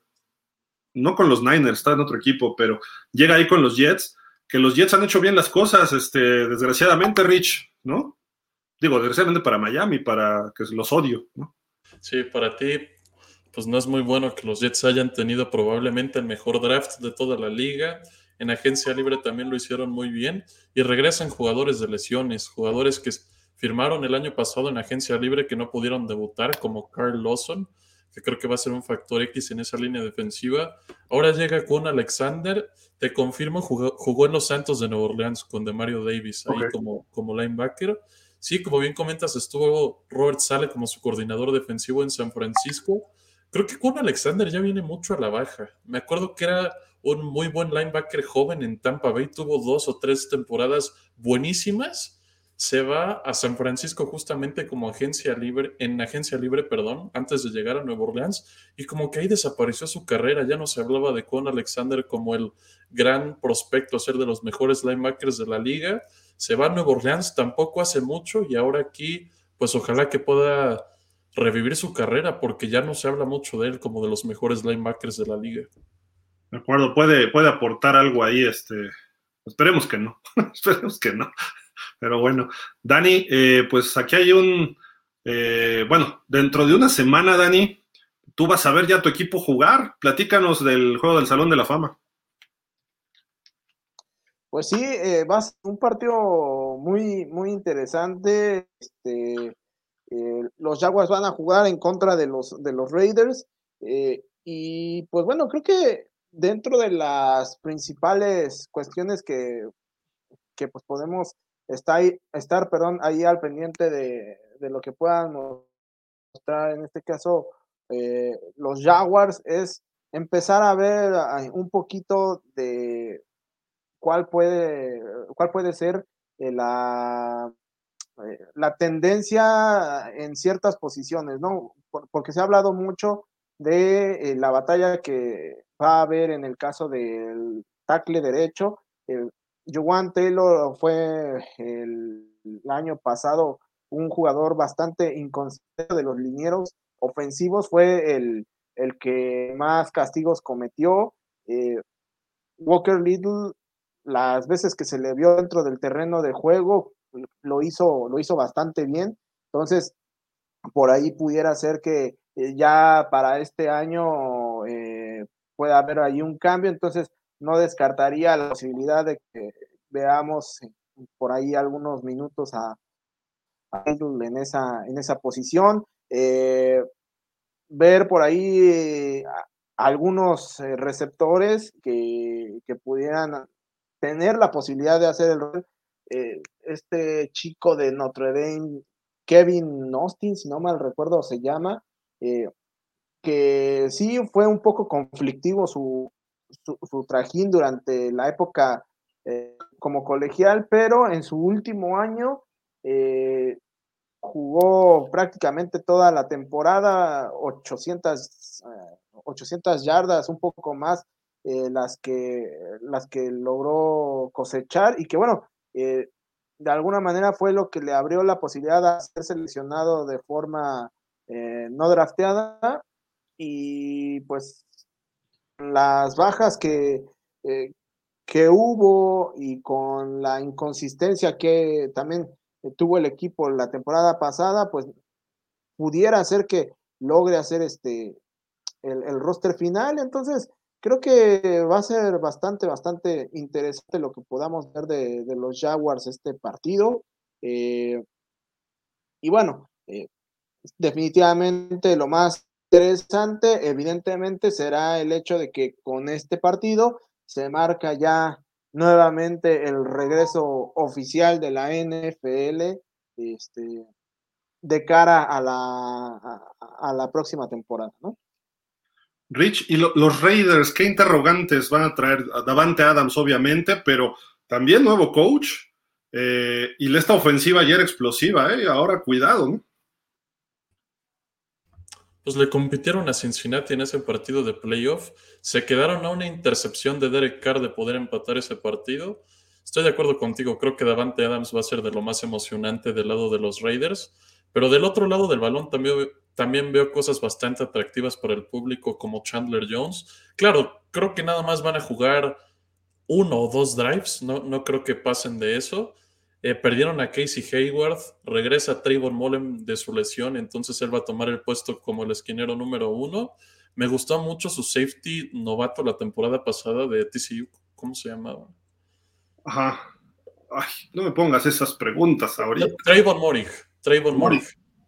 No con los Niners, está en otro equipo, pero llega ahí con los Jets, que los Jets han hecho bien las cosas, este, desgraciadamente, Rich, ¿no? Digo, desgraciadamente para Miami, para que los odio, ¿no? Sí, para ti, pues no es muy bueno que los Jets hayan tenido probablemente el mejor draft de toda la liga. En agencia libre también lo hicieron muy bien y regresan jugadores de lesiones, jugadores que firmaron el año pasado en agencia libre que no pudieron debutar, como Carl Lawson, que creo que va a ser un factor X en esa línea defensiva. Ahora llega con Alexander, te confirmo, jugó, en los Santos de Nueva Orleans con Demario Davis ahí como, como linebacker. Sí, como bien comentas, estuvo Robert Sale como su coordinador defensivo en San Francisco. Creo que con Alexander ya viene mucho a la baja. Me acuerdo que era un muy buen linebacker joven en Tampa Bay, tuvo dos o tres temporadas buenísimas. Se va a San Francisco justamente como agencia libre, en agencia libre, perdón, antes de llegar a Nueva Orleans, y como que ahí desapareció su carrera. Ya no se hablaba de Con Alexander como el gran prospecto a ser de los mejores linebackers de la liga se va a Nueva Orleans tampoco hace mucho y ahora aquí, pues ojalá que pueda revivir su carrera porque ya no se habla mucho de él como de los mejores linebackers de la liga. De acuerdo, puede, puede aportar algo ahí, este, esperemos que no, esperemos que no. Pero bueno, Dani, eh, pues aquí hay un, Eh, bueno, dentro de una semana, Dani, tú vas a ver ya tu equipo jugar. Platícanos del juego del Salón de la Fama. Pues sí, eh, va a ser un partido muy, muy interesante. Este, eh, los Jaguars van a jugar en contra de los, de los Raiders. Eh, y pues bueno, creo que dentro de las principales cuestiones que, que pues podemos estar, estar perdón, ahí al pendiente de, de lo que puedan mostrar en este caso los Jaguars es empezar a ver un poquito de cuál puede, cuál puede ser eh, la, eh, la tendencia en ciertas posiciones, ¿no? porque se ha hablado mucho de eh, la batalla que va a haber en el caso del tackle derecho. El, Taylor fue el, año pasado un jugador bastante inconsciente de los linieros ofensivos, fue el, el que más castigos cometió. Walker Little las veces que se le vio dentro del terreno de juego, lo hizo, lo hizo bastante bien. Entonces, por ahí pudiera ser que eh, ya para este año eh, pueda haber ahí un cambio. Entonces, no descartaría la posibilidad de que veamos por ahí algunos minutos a, en esa, en esa posición. Eh, ver por ahí algunos receptores que, que, pudieran tener la posibilidad de hacer el rol. Eh, este chico de Notre Dame, Kevin Austin, si no mal recuerdo, se llama, eh, que sí fue un poco conflictivo su, su, trajín durante la época eh, como colegial, pero en su último año jugó prácticamente toda la temporada, 800, 800 yardas, un poco más, eh, las, que, las que logró cosechar y que bueno, eh, de alguna manera fue lo que le abrió la posibilidad de ser seleccionado de forma eh, no drafteada y pues las bajas que, que hubo y con la inconsistencia que también tuvo el equipo la temporada pasada, pues pudiera ser que logre hacer este el, el roster final. Entonces, creo que va a ser bastante, bastante interesante lo que podamos ver de, los Jaguars este partido. Eh, y bueno, eh, definitivamente lo más interesante, evidentemente, será el hecho de que con este partido se marca ya nuevamente el regreso oficial de la NFL este, de cara a la, a la próxima temporada, ¿no? Rich, y los Raiders, ¿qué interrogantes van a traer? Davante Adams, obviamente, pero también nuevo coach. Eh, y esta ofensiva ayer explosiva, ¿eh? Ahora cuidado, ¿no? Pues le compitieron a Cincinnati en ese partido de playoff. Se quedaron a una intercepción de Derek Carr de poder empatar ese partido. Estoy de acuerdo contigo, creo que Davante Adams va a ser de lo más emocionante del lado de los Raiders. Pero del otro lado del balón también, también veo cosas bastante atractivas para el público como Chandler Jones. Claro, creo que nada más van a jugar uno o dos drives, no, no creo que pasen de eso. Eh, perdieron a Casey Hayward, regresa Trayvon Mullen de su lesión, entonces él va a tomar el puesto como el esquinero número uno. Me gustó mucho su safety novato la temporada pasada de TCU, ¿cómo se llamaba? Ajá. Ay, no me pongas esas preguntas ahorita. Trayvon Morig. Trayvon Morig.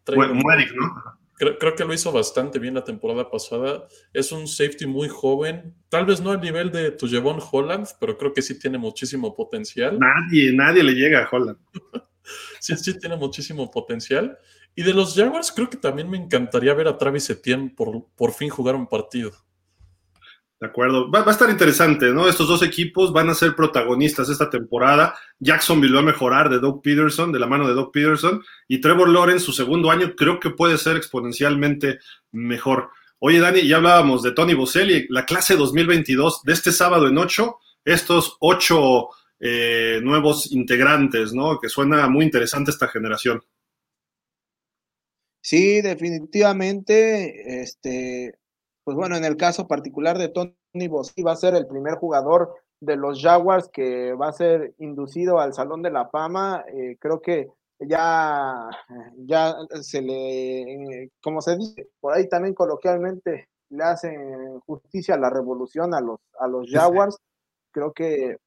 Morig, ¿no? Creo, que lo hizo bastante bien la temporada pasada. Es un safety muy joven, tal vez no al nivel de Tujevon Holland, pero creo que sí tiene muchísimo potencial. Nadie, nadie le llega a Holland. sí, sí tiene muchísimo potencial. Y de los Jaguars, creo que también me encantaría ver a Travis Etienne por, por fin jugar un partido. De acuerdo. Va, a estar interesante, ¿no? Estos dos equipos van a ser protagonistas esta temporada. Jacksonville va a mejorar de Doug Peterson, de la mano de Doug Peterson. Y Trevor Lawrence, su segundo año, creo que puede ser exponencialmente mejor. Oye, Dani, ya hablábamos de Tony Boselli, la clase 2022 de este sábado en ocho, estos ocho eh, nuevos integrantes, ¿no? Que suena muy interesante esta generación. Sí, definitivamente, este, pues bueno, en el caso particular de Tony Bossi, va a ser el primer jugador de los Jaguars que va a ser inducido al Salón de la Fama. Eh, creo que ya, ya se le, como se dice, por ahí también coloquialmente le hacen justicia a la revolución a los, a los Jaguars. Creo que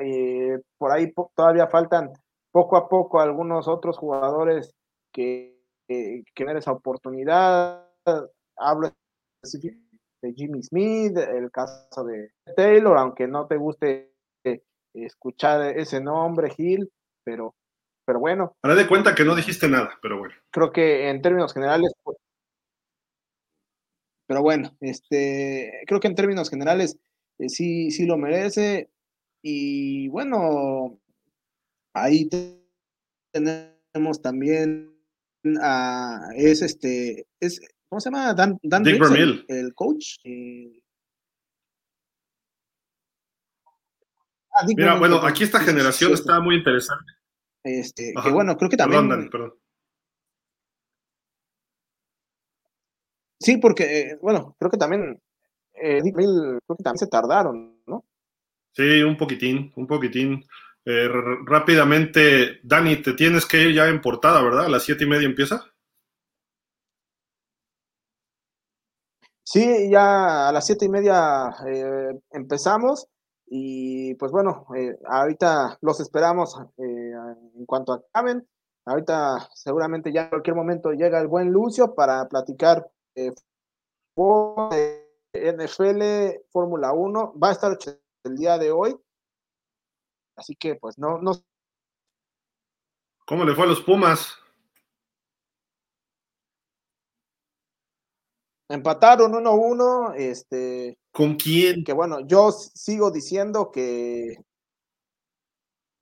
eh, por ahí todavía faltan poco a poco algunos otros jugadores que, que, esa oportunidad. Hablo de Jimmy Smith, el caso de Taylor, aunque no te guste escuchar ese nombre, Gil, pero, pero bueno. Haré de cuenta que no dijiste nada, pero bueno. Creo que en términos generales, pues, pero bueno, este, creo que en términos generales eh, sí, sí lo merece. Y bueno, ahí tenemos también a, es este, es, ¿cómo se llama? Dan, Dan Dick el, coach. Eh, Ah, Mira, bueno, aquí esta generación está muy interesante. Este, que bueno, creo que también. Perdón, perdón. Sí, porque, eh, bueno, creo que también, eh, creo que también se tardaron, ¿no? Sí, un poquitín, un poquitín. Eh, rápidamente, Dani, te tienes que ir ya en portada, ¿verdad? A las siete y media empieza. Sí, ya a las siete y media empezamos. Y pues bueno, eh, ahorita los esperamos eh, en cuanto acaben. Ahorita seguramente ya en cualquier momento llega el buen Lucio para platicar eh, NFL, Fórmula 1. Va a estar el día de hoy. Así que pues no, no. ¿Cómo le fue a los Pumas? Empataron 1-1, este... ¿Con quién? Que bueno, yo sigo diciendo que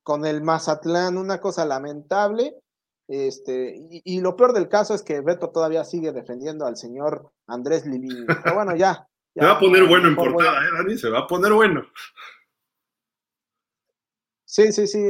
con el Mazatlán una cosa lamentable, este, y, lo peor del caso es que Beto todavía sigue defendiendo al señor Andrés Livini. Pero bueno, ya. se va a poner bueno en portada, ¿eh, Dani? Se va a poner bueno. Sí, sí, sí.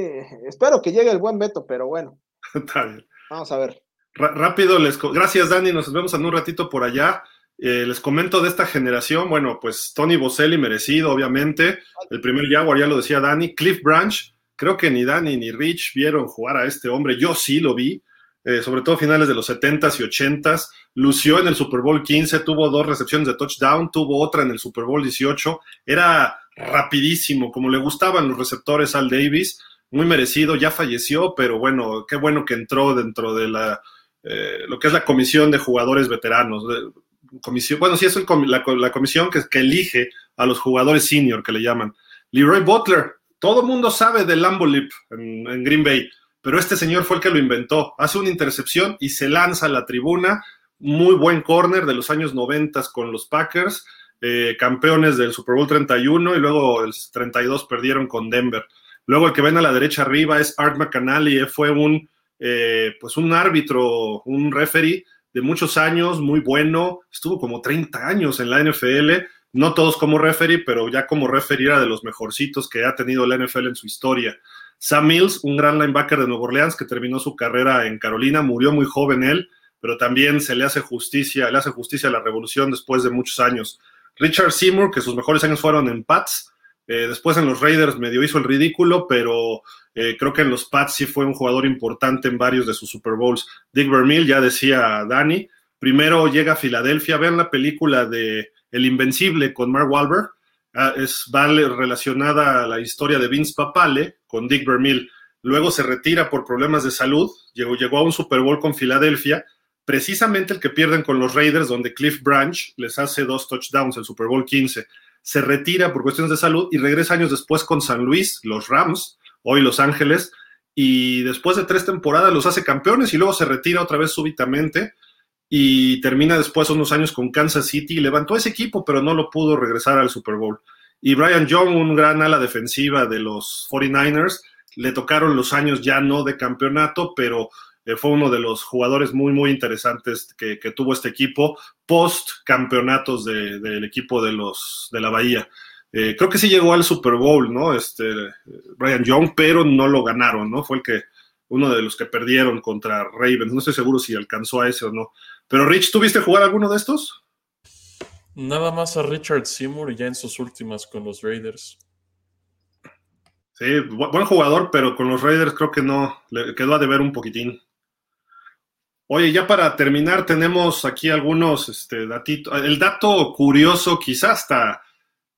Espero que llegue el buen Beto, pero bueno. Está bien. Vamos a ver. rápido, les gracias Dani, nos vemos en un ratito por allá. Eh, les comento de esta generación, bueno, pues Tony Boselli merecido, obviamente. El primer Jaguar, ya lo decía Dani. Cliff Branch, creo que ni Dani ni Rich vieron jugar a este hombre. Yo sí lo vi, eh, sobre todo finales de los 70s y 80s. Lució en el Super Bowl 15, tuvo dos recepciones de touchdown, tuvo otra en el Super Bowl 18. Era rapidísimo, como le gustaban los receptores al Davis. Muy merecido, ya falleció, pero bueno, qué bueno que entró dentro de la, eh, lo que es la comisión de jugadores veteranos comisión, bueno, sí es la, comisión que, elige a los jugadores senior, que le llaman. Leroy Butler, todo mundo sabe del Lambo Lip en, Green Bay, pero este señor fue el que lo inventó. Hace una intercepción y se lanza a la tribuna. Muy buen corner de los años 90 con los Packers, eh, campeones del Super Bowl 31 y luego el 32 perdieron con Denver. Luego el que ven a la derecha arriba es Art McAnally, fue un, eh, pues un árbitro, un referee de muchos años, muy bueno, estuvo como 30 años en la NFL, no todos como referee, pero ya como referee era de los mejorcitos que ha tenido la NFL en su historia. Sam Mills, un gran linebacker de Nueva Orleans que terminó su carrera en Carolina, murió muy joven él, pero también se le hace justicia, le hace justicia a la revolución después de muchos años. Richard Seymour, que sus mejores años fueron en Pats, eh, después en los Raiders medio hizo el ridículo, pero eh, creo que en los Pats sí fue un jugador importante en varios de sus Super Bowls. Dick Vermeil, ya decía Dani, primero llega a Filadelfia, vean la película de El Invencible con Mark Wahlberg, ah, es vale, relacionada a la historia de Vince Papale con Dick Vermeil. Luego se retira por problemas de salud, llegó, llegó a un Super Bowl con Filadelfia, precisamente el que pierden con los Raiders, donde Cliff Branch les hace dos touchdowns, el Super Bowl 15 se retira por cuestiones de salud y regresa años después con San Luis, los Rams, hoy Los Ángeles, y después de tres temporadas los hace campeones y luego se retira otra vez súbitamente y termina después unos años con Kansas City, levantó ese equipo pero no lo pudo regresar al Super Bowl. Y Brian Young, un gran ala defensiva de los 49ers, le tocaron los años ya no de campeonato, pero eh, fue uno de los jugadores muy, muy interesantes que, tuvo este equipo post campeonatos del equipo de, los, de la Bahía. Eh, creo que sí llegó al Super Bowl, ¿no? Este, Brian Young, pero no lo ganaron, ¿no? Fue el que, uno de los que perdieron contra Ravens. No estoy seguro si alcanzó a ese o no. Pero Rich, ¿tuviste jugar alguno de estos? Nada más a Richard Seymour ya en sus últimas con los Raiders. Sí, buen jugador, pero con los Raiders creo que no, le quedó a deber un poquitín. Oye, ya para terminar, tenemos aquí algunos este, datitos. El dato curioso, quizás hasta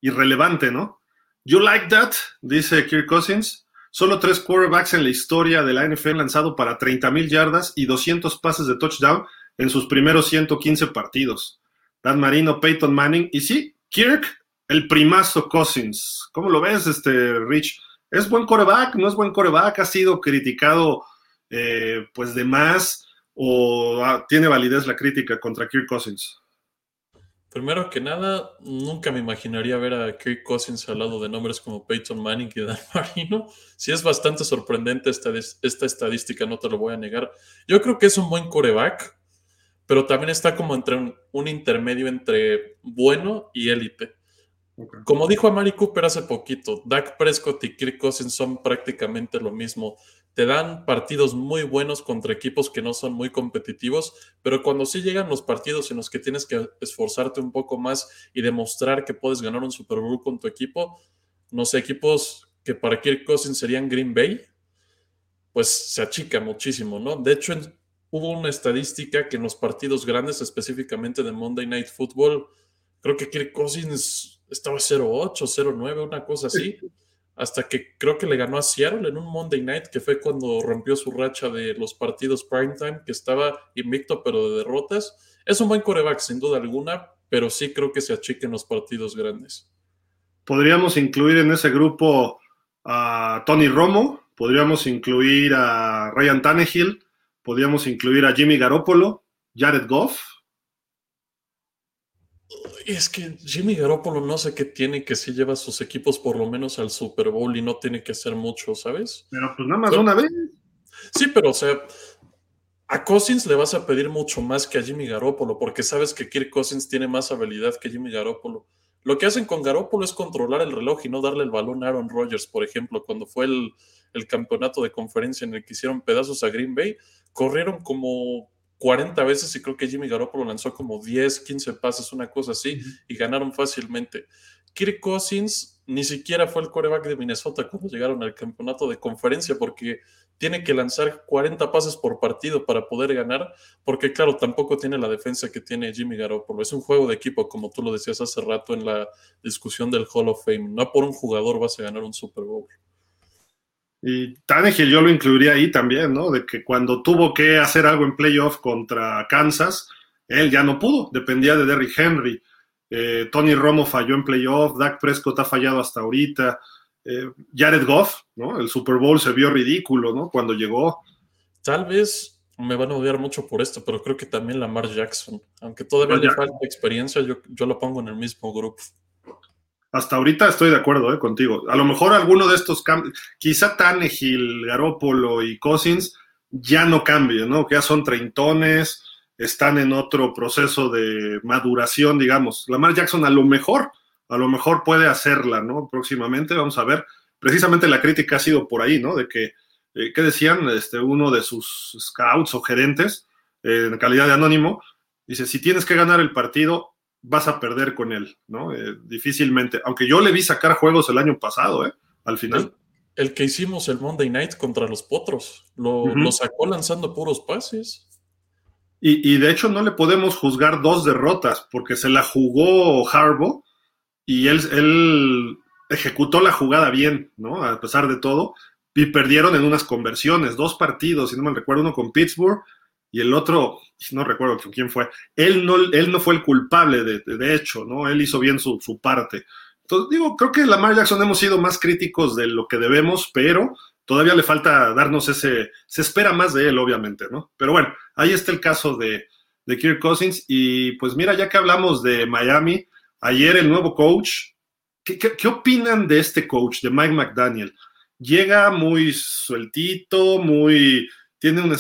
irrelevante, ¿no? You like that, dice Kirk Cousins. Solo tres quarterbacks en la historia de la NFL han lanzado para 30 mil yardas y 200 pases de touchdown en sus primeros 115 partidos. Dan Marino, Peyton Manning y sí, Kirk, el primazo Cousins. ¿Cómo lo ves, este Rich? ¿Es buen coreback? ¿No es buen coreback? ¿Ha sido criticado eh, pues de más? ¿O ah, tiene validez la crítica contra Kirk Cousins? Primero que nada, nunca me imaginaría ver a Kirk Cousins al lado de nombres como Peyton Manning y Dan Marino. Sí es bastante sorprendente esta, esta estadística, no te lo voy a negar. Yo creo que es un buen coreback, pero también está como entre un, intermedio entre bueno y élite. Como dijo a Mari Cooper hace poquito, Dak Prescott y Kirk Cousins son prácticamente lo mismo te dan partidos muy buenos contra equipos que no son muy competitivos, pero cuando sí llegan los partidos en los que tienes que esforzarte un poco más y demostrar que puedes ganar un Super Bowl con tu equipo, no sé, equipos que para Kirk Cousins serían Green Bay, pues se achica muchísimo, ¿no? De hecho, hubo una estadística que en los partidos grandes, específicamente de Monday Night Football, creo que Kirk Cousins estaba 0-8, 0-9, una cosa así hasta que creo que le ganó a Seattle en un Monday Night, que fue cuando rompió su racha de los partidos primetime, que estaba invicto pero de derrotas. Es un buen coreback, sin duda alguna, pero sí creo que se achiquen los partidos grandes. Podríamos incluir en ese grupo a Tony Romo, podríamos incluir a Ryan Tannehill, podríamos incluir a Jimmy Garoppolo, Jared Goff, es que Jimmy Garoppolo no sé qué tiene que si lleva sus equipos por lo menos al Super Bowl y no tiene que hacer mucho, ¿sabes? Pero pues nada más una vez. Sí, pero o sea, a Cousins le vas a pedir mucho más que a Jimmy Garoppolo porque sabes que Kirk Cousins tiene más habilidad que Jimmy Garoppolo. Lo que hacen con Garoppolo es controlar el reloj y no darle el balón a Aaron Rodgers, por ejemplo, cuando fue el, el campeonato de conferencia en el que hicieron pedazos a Green Bay, corrieron como 40 veces y creo que Jimmy Garoppolo lanzó como 10, 15 pases, una cosa así, y ganaron fácilmente. Kirk Cousins ni siquiera fue el coreback de Minnesota cuando llegaron al campeonato de conferencia porque tiene que lanzar 40 pases por partido para poder ganar, porque claro, tampoco tiene la defensa que tiene Jimmy Garoppolo. Es un juego de equipo, como tú lo decías hace rato en la discusión del Hall of Fame. No por un jugador vas a ganar un Super Bowl. Y Tannehill yo lo incluiría ahí también, ¿no? De que cuando tuvo que hacer algo en playoff contra Kansas, él ya no pudo, dependía de Derrick Henry. Eh, Tony Romo falló en playoff, Dak Prescott ha fallado hasta ahorita. Eh, Jared Goff, ¿no? El Super Bowl se vio ridículo, ¿no? Cuando llegó. Tal vez me van a odiar mucho por esto, pero creo que también Lamar Jackson, aunque todavía le falta experiencia, yo, yo lo pongo en el mismo grupo. Hasta ahorita estoy de acuerdo eh, contigo. A lo mejor alguno de estos cambios, quizá Tannehill, Garópolo y Cousins ya no cambien, ¿no? Que ya son treintones, están en otro proceso de maduración, digamos. Lamar Jackson a lo mejor, a lo mejor puede hacerla, ¿no? Próximamente, vamos a ver. Precisamente la crítica ha sido por ahí, ¿no? De que, eh, ¿qué decían? Este, uno de sus scouts o gerentes, eh, en calidad de anónimo, dice, si tienes que ganar el partido, vas a perder con él, ¿no? Eh, difícilmente. Aunque yo le vi sacar juegos el año pasado, ¿eh? Al final. El, que hicimos el Monday Night contra los Potros. Lo, sacó lanzando puros pases. Y, de hecho no le podemos juzgar dos derrotas, porque se la jugó Harbo y él, él ejecutó la jugada bien, ¿no? A pesar de todo. Y perdieron en unas conversiones, dos partidos, si no me recuerdo, uno con Pittsburgh y el otro, no recuerdo quién fue, él no, él no fue el culpable, de, hecho, ¿no? Él hizo bien su, parte. Entonces, digo, creo que Lamar Jackson hemos sido más críticos de lo que debemos, pero todavía le falta darnos ese, se espera más de él, obviamente, ¿no? Pero bueno, ahí está el caso de, de Kirk Cousins, y pues mira, ya que hablamos de Miami, ayer el nuevo coach, ¿qué, qué opinan de este coach, de Mike McDaniel? Llega muy sueltito, muy, tiene un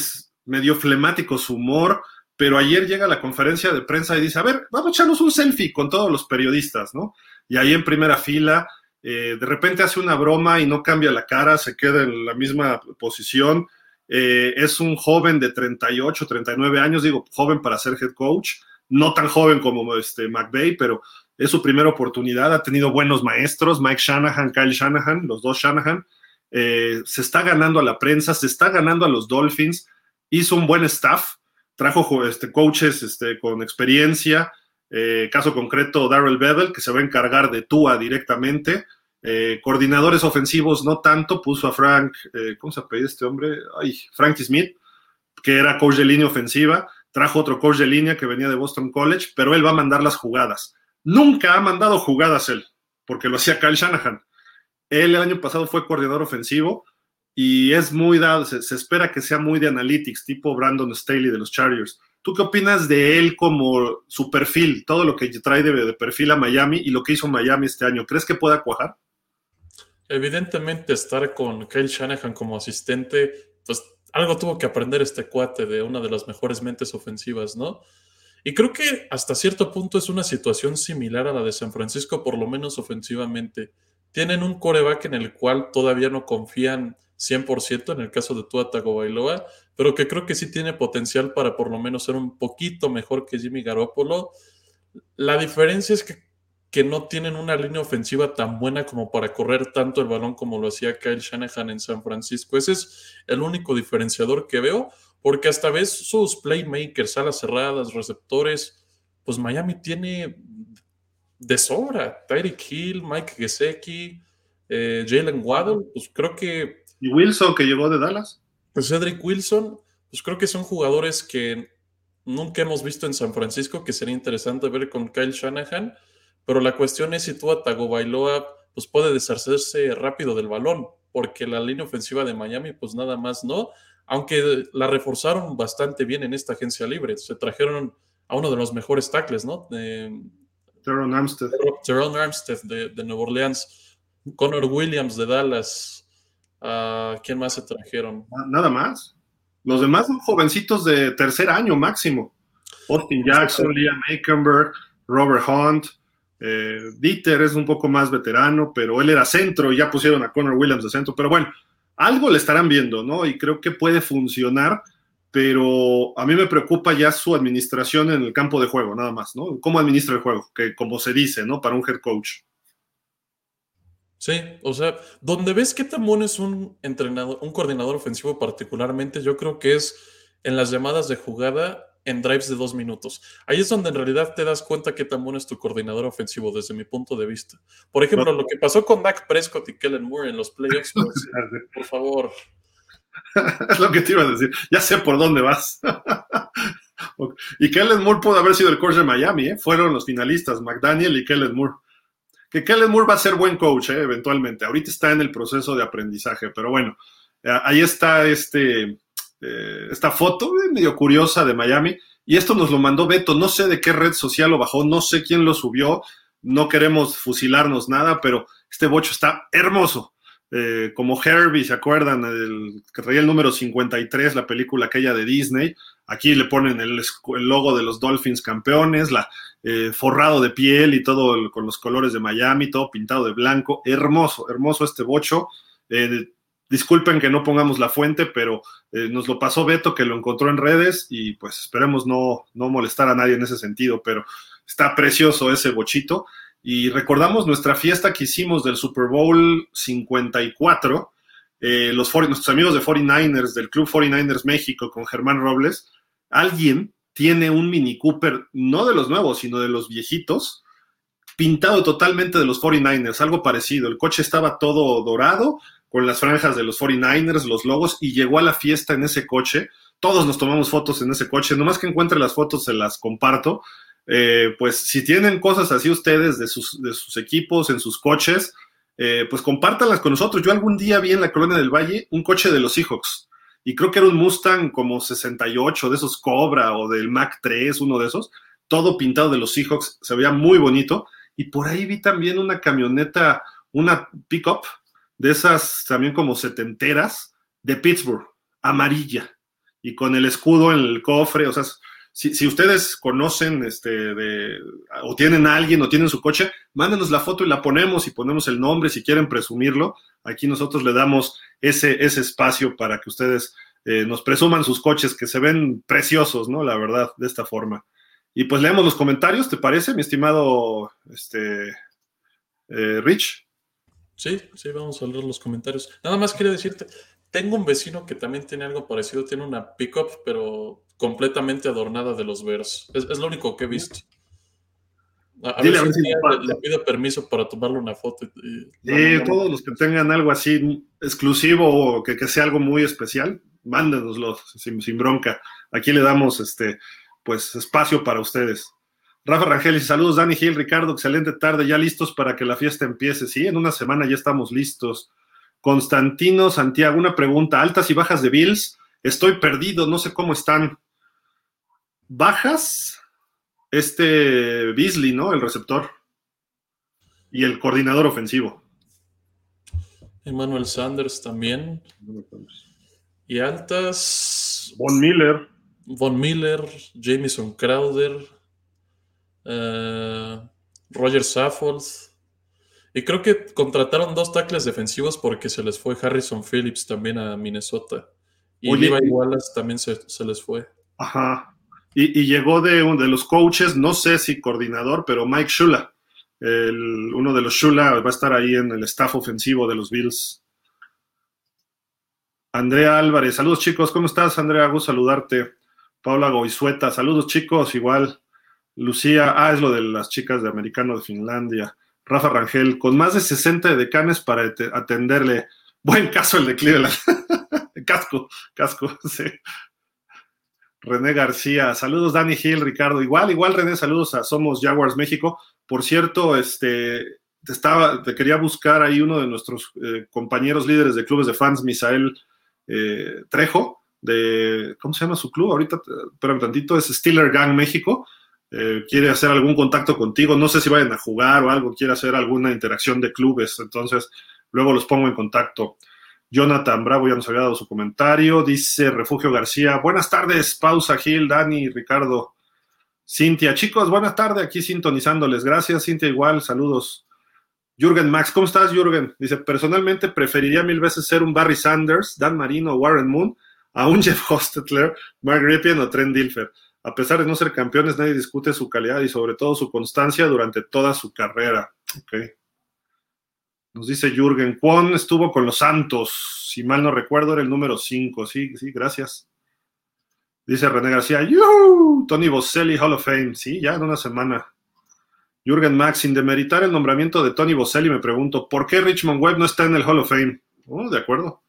medio flemático su humor, pero ayer llega a la conferencia de prensa y dice, a ver, vamos a echarnos un selfie con todos los periodistas, ¿no? Y ahí en primera fila, eh, de repente hace una broma y no cambia la cara, se queda en la misma posición. Eh, es un joven de 38, 39 años, digo, joven para ser head coach, no tan joven como este McVeigh, pero es su primera oportunidad, ha tenido buenos maestros, Mike Shanahan, Kyle Shanahan, los dos Shanahan, eh, se está ganando a la prensa, se está ganando a los Dolphins, hizo un buen staff, trajo este, coaches este, con experiencia, eh, caso concreto Darrell Bevel, que se va a encargar de Tua directamente, eh, coordinadores ofensivos no tanto, puso a Frank, ¿cómo se apellida este hombre? Ay, Frank Smith, que era coach de línea ofensiva, trajo otro coach de línea que venía de Boston College, pero él va a mandar las jugadas. Nunca ha mandado jugadas él, porque lo hacía Kyle Shanahan. Él el año pasado fue coordinador ofensivo y es muy dado, se, espera que sea muy de analytics, tipo Brandon Staley de los Chargers. ¿Tú qué opinas de él como su perfil, todo lo que trae de, perfil a Miami y lo que hizo Miami este año? ¿Crees que pueda cuajar? Evidentemente estar con Kyle Shanahan como asistente, pues algo tuvo que aprender este cuate de una de las mejores mentes ofensivas, ¿no? Y creo que hasta cierto punto es una situación similar a la de San Francisco, por lo menos ofensivamente. Tienen un coreback en el cual todavía no confían 100% en el caso de Tua Tagovailoa, pero que creo que sí tiene potencial para por lo menos ser un poquito mejor que Jimmy Garoppolo. La diferencia es que, que no tienen una línea ofensiva tan buena como para correr tanto el balón como lo hacía Kyle Shanahan en San Francisco. Ese es el único diferenciador que veo porque hasta vez sus playmakers, salas cerradas, receptores, pues Miami tiene de sobra. Tyreek Hill, Mike Gesecki, eh, Jalen Waddle, pues creo que... ¿Y Wilson que llegó de Dallas? Pues Cedric Wilson, pues creo que son jugadores que nunca hemos visto en San Francisco, que sería interesante ver con Kyle Shanahan, pero la cuestión es si tú a Tagovailoa pues puede deshacerse rápido del balón, porque la línea ofensiva de Miami pues nada más no, aunque la reforzaron bastante bien en esta agencia libre. Se trajeron a uno de los mejores tackles, ¿no? De, Teron Armstead. Teron Armstead de, de Nueva Orleans. Connor Williams de Dallas. Uh, ¿Quién más se trajeron? Nada más. Los demás son jovencitos de tercer año máximo. Austin Jackson, Liam Aikenberg, Robert Hunt. Eh, Dieter es un poco más veterano, pero él era centro y ya pusieron a Connor Williams de centro. Pero bueno, algo le estarán viendo, ¿no? Y creo que puede funcionar, pero a mí me preocupa ya su administración en el campo de juego, nada más, ¿no? ¿Cómo administra el juego? Que como se dice, ¿no? Para un head coach. Sí, o sea, donde ves que Tamón es un entrenador, un coordinador ofensivo particularmente, yo creo que es en las llamadas de jugada en drives de dos minutos. Ahí es donde en realidad te das cuenta que bueno es tu coordinador ofensivo desde mi punto de vista. Por ejemplo, lo que pasó con Dak Prescott y Kellen Moore en los playoffs, pues, por favor. es lo que te iba a decir. Ya sé por dónde vas. y Kellen Moore pudo haber sido el coach de Miami, ¿eh? Fueron los finalistas, McDaniel y Kellen Moore. Que Kellen Moore va a ser buen coach, ¿eh? eventualmente. Ahorita está en el proceso de aprendizaje, pero bueno, eh, ahí está este eh, esta foto eh, medio curiosa de Miami. Y esto nos lo mandó Beto, no sé de qué red social lo bajó, no sé quién lo subió, no queremos fusilarnos nada, pero este bocho está hermoso. Como Herbie, ¿se acuerdan? Que traía el número 53, la película aquella de Disney. Aquí le ponen el, logo de los Dolphins campeones, la forrado de piel y todo con los colores de Miami, todo pintado de blanco. Hermoso, hermoso este bocho. Disculpen que no pongamos la fuente, pero eh, nos lo pasó Beto que lo encontró en redes y pues esperemos no, no molestar a nadie en ese sentido, pero está precioso ese bochito. Y recordamos nuestra fiesta que hicimos del Super Bowl 54, eh, los nuestros amigos de 49ers, del Club 49ers México con Germán Robles. Alguien tiene un Mini Cooper, no de los nuevos, sino de los viejitos, pintado totalmente de los 49ers, algo parecido. El coche estaba todo dorado, con las franjas de los 49ers, los logos, y llegó a la fiesta en ese coche. Todos nos tomamos fotos en ese coche. Nomás que encuentre las fotos, se las comparto. Eh, pues si tienen cosas así ustedes de sus, de sus equipos, en sus coches, eh, pues compártanlas con nosotros. Yo algún día vi en la Colonia del Valle un coche de los Seahawks y creo que era un Mustang como 68 de esos Cobra o del Mac 3, uno de esos, todo pintado de los Seahawks, se veía muy bonito. Y por ahí vi también una camioneta, una pickup de esas también como setenteras de Pittsburgh, amarilla, y con el escudo en el cofre, o sea, si, ustedes conocen este o tienen a alguien o tienen su coche, mándenos la foto y la ponemos y ponemos el nombre si quieren presumirlo. Aquí nosotros le damos ese, ese espacio para que ustedes eh, nos presuman sus coches que se ven preciosos, ¿no? La verdad, de esta forma. Y pues leemos los comentarios, ¿te parece, mi estimado este, eh, Rich? Sí, sí, vamos a leer los comentarios. Nada más quería decirte, tengo un vecino que también tiene algo parecido, tiene una pickup, pero completamente adornada de los Bears. Es, es lo único que he visto. A, Dile a ver si le, pido permiso para tomarle una foto. y- todos los que tengan algo así exclusivo o que, que sea algo muy especial, mándenoslo sin, sin bronca. Aquí le damos este pues espacio para ustedes. Rafa Rangel, saludos Dani Gil, Ricardo, excelente tarde, ya listos para que la fiesta empiece. Sí, en una semana ya estamos listos. Constantino Santiago, una pregunta, altas y bajas de Bills, estoy perdido, no sé cómo están. Bajas, este Beasley, ¿no? El receptor y el coordinador ofensivo. Emmanuel Sanders también. Y altas. Von Miller. Von Miller, Jamison Crowder, eh, Roger Saffold. Y creo que contrataron dos tackles defensivos porque se les fue Harrison Phillips también a Minnesota. Y Oye, Levi Wallace también se, se les fue. Ajá. Y, y llegó de, un- de los coaches, no sé si coordinador, pero Mike Shula. El- uno de los Shula va a estar ahí en el staff ofensivo de los Bills. Andrea Álvarez, saludos chicos, ¿cómo estás Andrea? Gusto saludarte. Paula Goizueta, saludos chicos, igual. Lucía, ah, es lo de las chicas de Americano de Finlandia. Rafa Rangel, con más de 60 decanes para ate- atenderle. Buen caso el de Cleveland. casco, casco, sí. René García, saludos Dani Gil, Ricardo, igual, igual René, saludos a Somos Jaguars México. Por cierto, este, te estaba, te quería buscar ahí uno de nuestros eh, compañeros líderes de clubes de fans, Misael eh, Trejo, de, ¿cómo se llama su club? Ahorita, eh, espérame tantito, es Steeler Gang México. Quiere hacer algún contacto contigo, no sé si vayan a jugar o algo, quiere hacer alguna interacción de clubes, entonces luego los pongo en contacto. Jonathan Bravo ya nos había dado su comentario. Dice Refugio García, buenas tardes, pausa Gil, Dani, Ricardo, Cintia. Chicos, buenas tardes, aquí sintonizándoles. Gracias, Cintia, igual, saludos. Jürgen Max, ¿cómo estás, Jürgen? Dice, personalmente preferiría mil veces ser un Barry Sanders, Dan Marino Warren Moon a un Jeff Hostetler, Mark Ripien o Trent Dilfer. A pesar de no ser campeones, nadie discute su calidad y sobre todo su constancia durante toda su carrera. Ok. Nos dice Jürgen, Kwon estuvo con los Santos, si mal no recuerdo, era el número 5. Sí, sí, gracias. Dice René García, ¡Yuhu! Tony Boselli, Hall of Fame. Sí, ya en una semana. Jürgen Max, sin demeritar el nombramiento de Tony Boselli, me pregunto, ¿por qué Richmond Webb no está en el Hall of Fame? Oh, de acuerdo.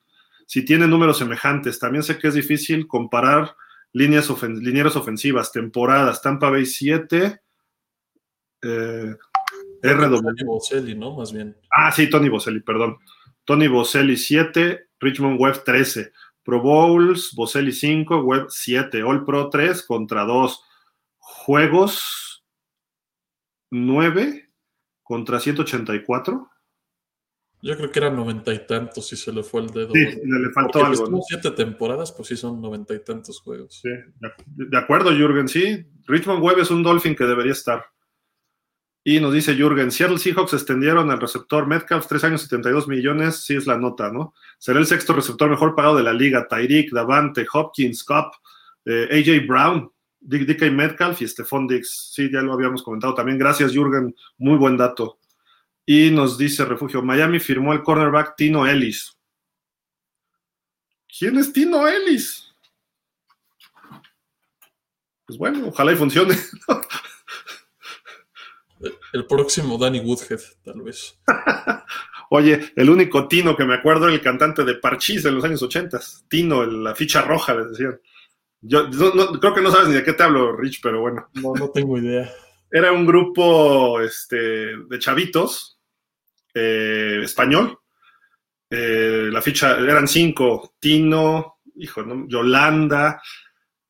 Si tiene números semejantes, también sé que es difícil comparar líneas ofensivas, temporadas, Tampa Bay 7, eh, RW. Tony Boselli, ¿no? Más bien. Ah, sí, Tony Boselli, perdón. Tony Boselli 7, Richmond Webb 13. Pro Bowls, Boselli 5, Webb 7. All Pro 3 contra 2. Juegos 9 contra 184. Yo creo que eran noventa y tantos y se le fue el dedo. Sí, le, faltó Porque algo. ¿no? siete temporadas, pues sí son noventa y tantos juegos. Sí, de, de acuerdo, Jürgen, sí. Richmond Webb es un Dolphin que debería estar. Y nos dice Jürgen, Seattle Seahawks extendieron al receptor Metcalf, 3 años 72 millones, sí es la nota, ¿no? Será el sexto receptor mejor pagado de la liga, Tyreek, Davante, Hopkins, Cobb, eh, AJ Brown, DK Metcalf y Stephon Dix. Sí, ya lo habíamos comentado también. Gracias, Jürgen, muy buen dato. Y nos dice Refugio, Miami firmó el cornerback Tino Ellis. ¿Quién es Tino Ellis? Pues bueno, ojalá y funcione. El próximo Danny Woodhead, tal vez. Oye, el único Tino que me acuerdo era el cantante de Parchís en los años 80. Tino, el- la ficha roja, les decían. Yo no- no- creo que no sabes ni de qué te hablo, Rich, pero bueno. No, no tengo idea. Era un grupo este, de chavitos, eh, español. Eh, la ficha, eran cinco. Tino, hijo, ¿no? Yolanda.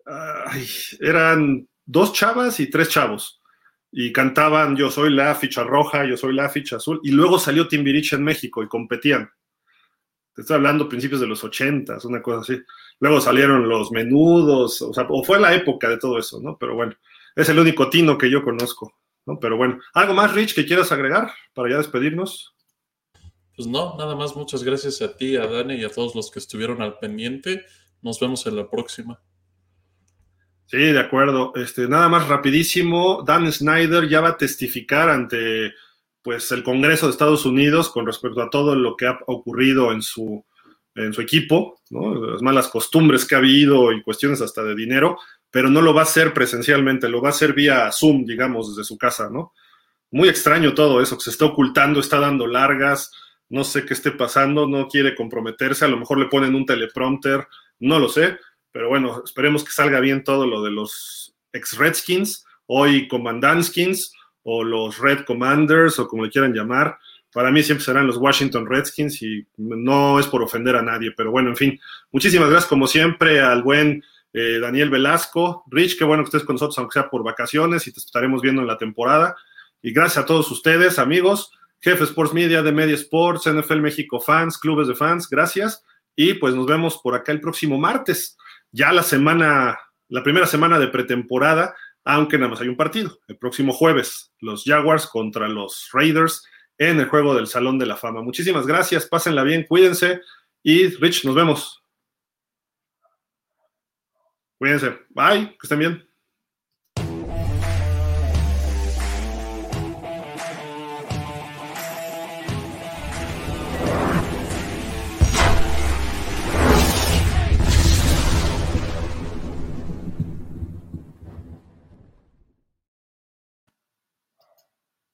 ay, eran dos chavas y tres chavos. Y cantaban Yo soy la ficha roja, yo soy la ficha azul. Y luego salió Timbiriche en México y competían. Te estoy hablando principios de los ochentas, una cosa así. Luego salieron los menudos, o sea, o fue la época de todo eso, ¿no? Pero bueno, es el único Tino que yo conozco, ¿no? Pero bueno, ¿algo más, Rich, que quieras agregar para ya despedirnos? Pues no, nada más muchas gracias a ti, a Dani y a todos los que estuvieron al pendiente. Nos vemos en la próxima. Sí, de acuerdo. Este, nada más rapidísimo, Dan Snyder ya va a testificar ante pues el Congreso de Estados Unidos con respecto a todo lo que ha ocurrido en su, en su equipo, ¿no? las malas costumbres que ha habido y cuestiones hasta de dinero, pero no lo va a hacer presencialmente, lo va a hacer vía Zoom, digamos, desde su casa, ¿no? Muy extraño todo eso, que se está ocultando, está dando largas, no sé qué esté pasando, no quiere comprometerse, a lo mejor le ponen un teleprompter, no lo sé, pero bueno, esperemos que salga bien todo lo de los ex Redskins, hoy Commandantskins o los Red Commanders o como le quieran llamar. Para mí siempre serán los Washington Redskins y no es por ofender a nadie, pero bueno, en fin, muchísimas gracias como siempre al buen eh, Daniel Velasco. Rich, qué bueno que estés con nosotros, aunque sea por vacaciones y te estaremos viendo en la temporada. Y gracias a todos ustedes, amigos, Jefe Sports Media de Media Sports, NFL México fans, clubes de fans, gracias. Y pues nos vemos por acá el próximo martes, ya la semana, la primera semana de pretemporada aunque nada más hay un partido. El próximo jueves, los Jaguars contra los Raiders en el juego del Salón de la Fama. Muchísimas gracias, pásenla bien, cuídense y Rich, nos vemos. Cuídense, bye, que estén bien.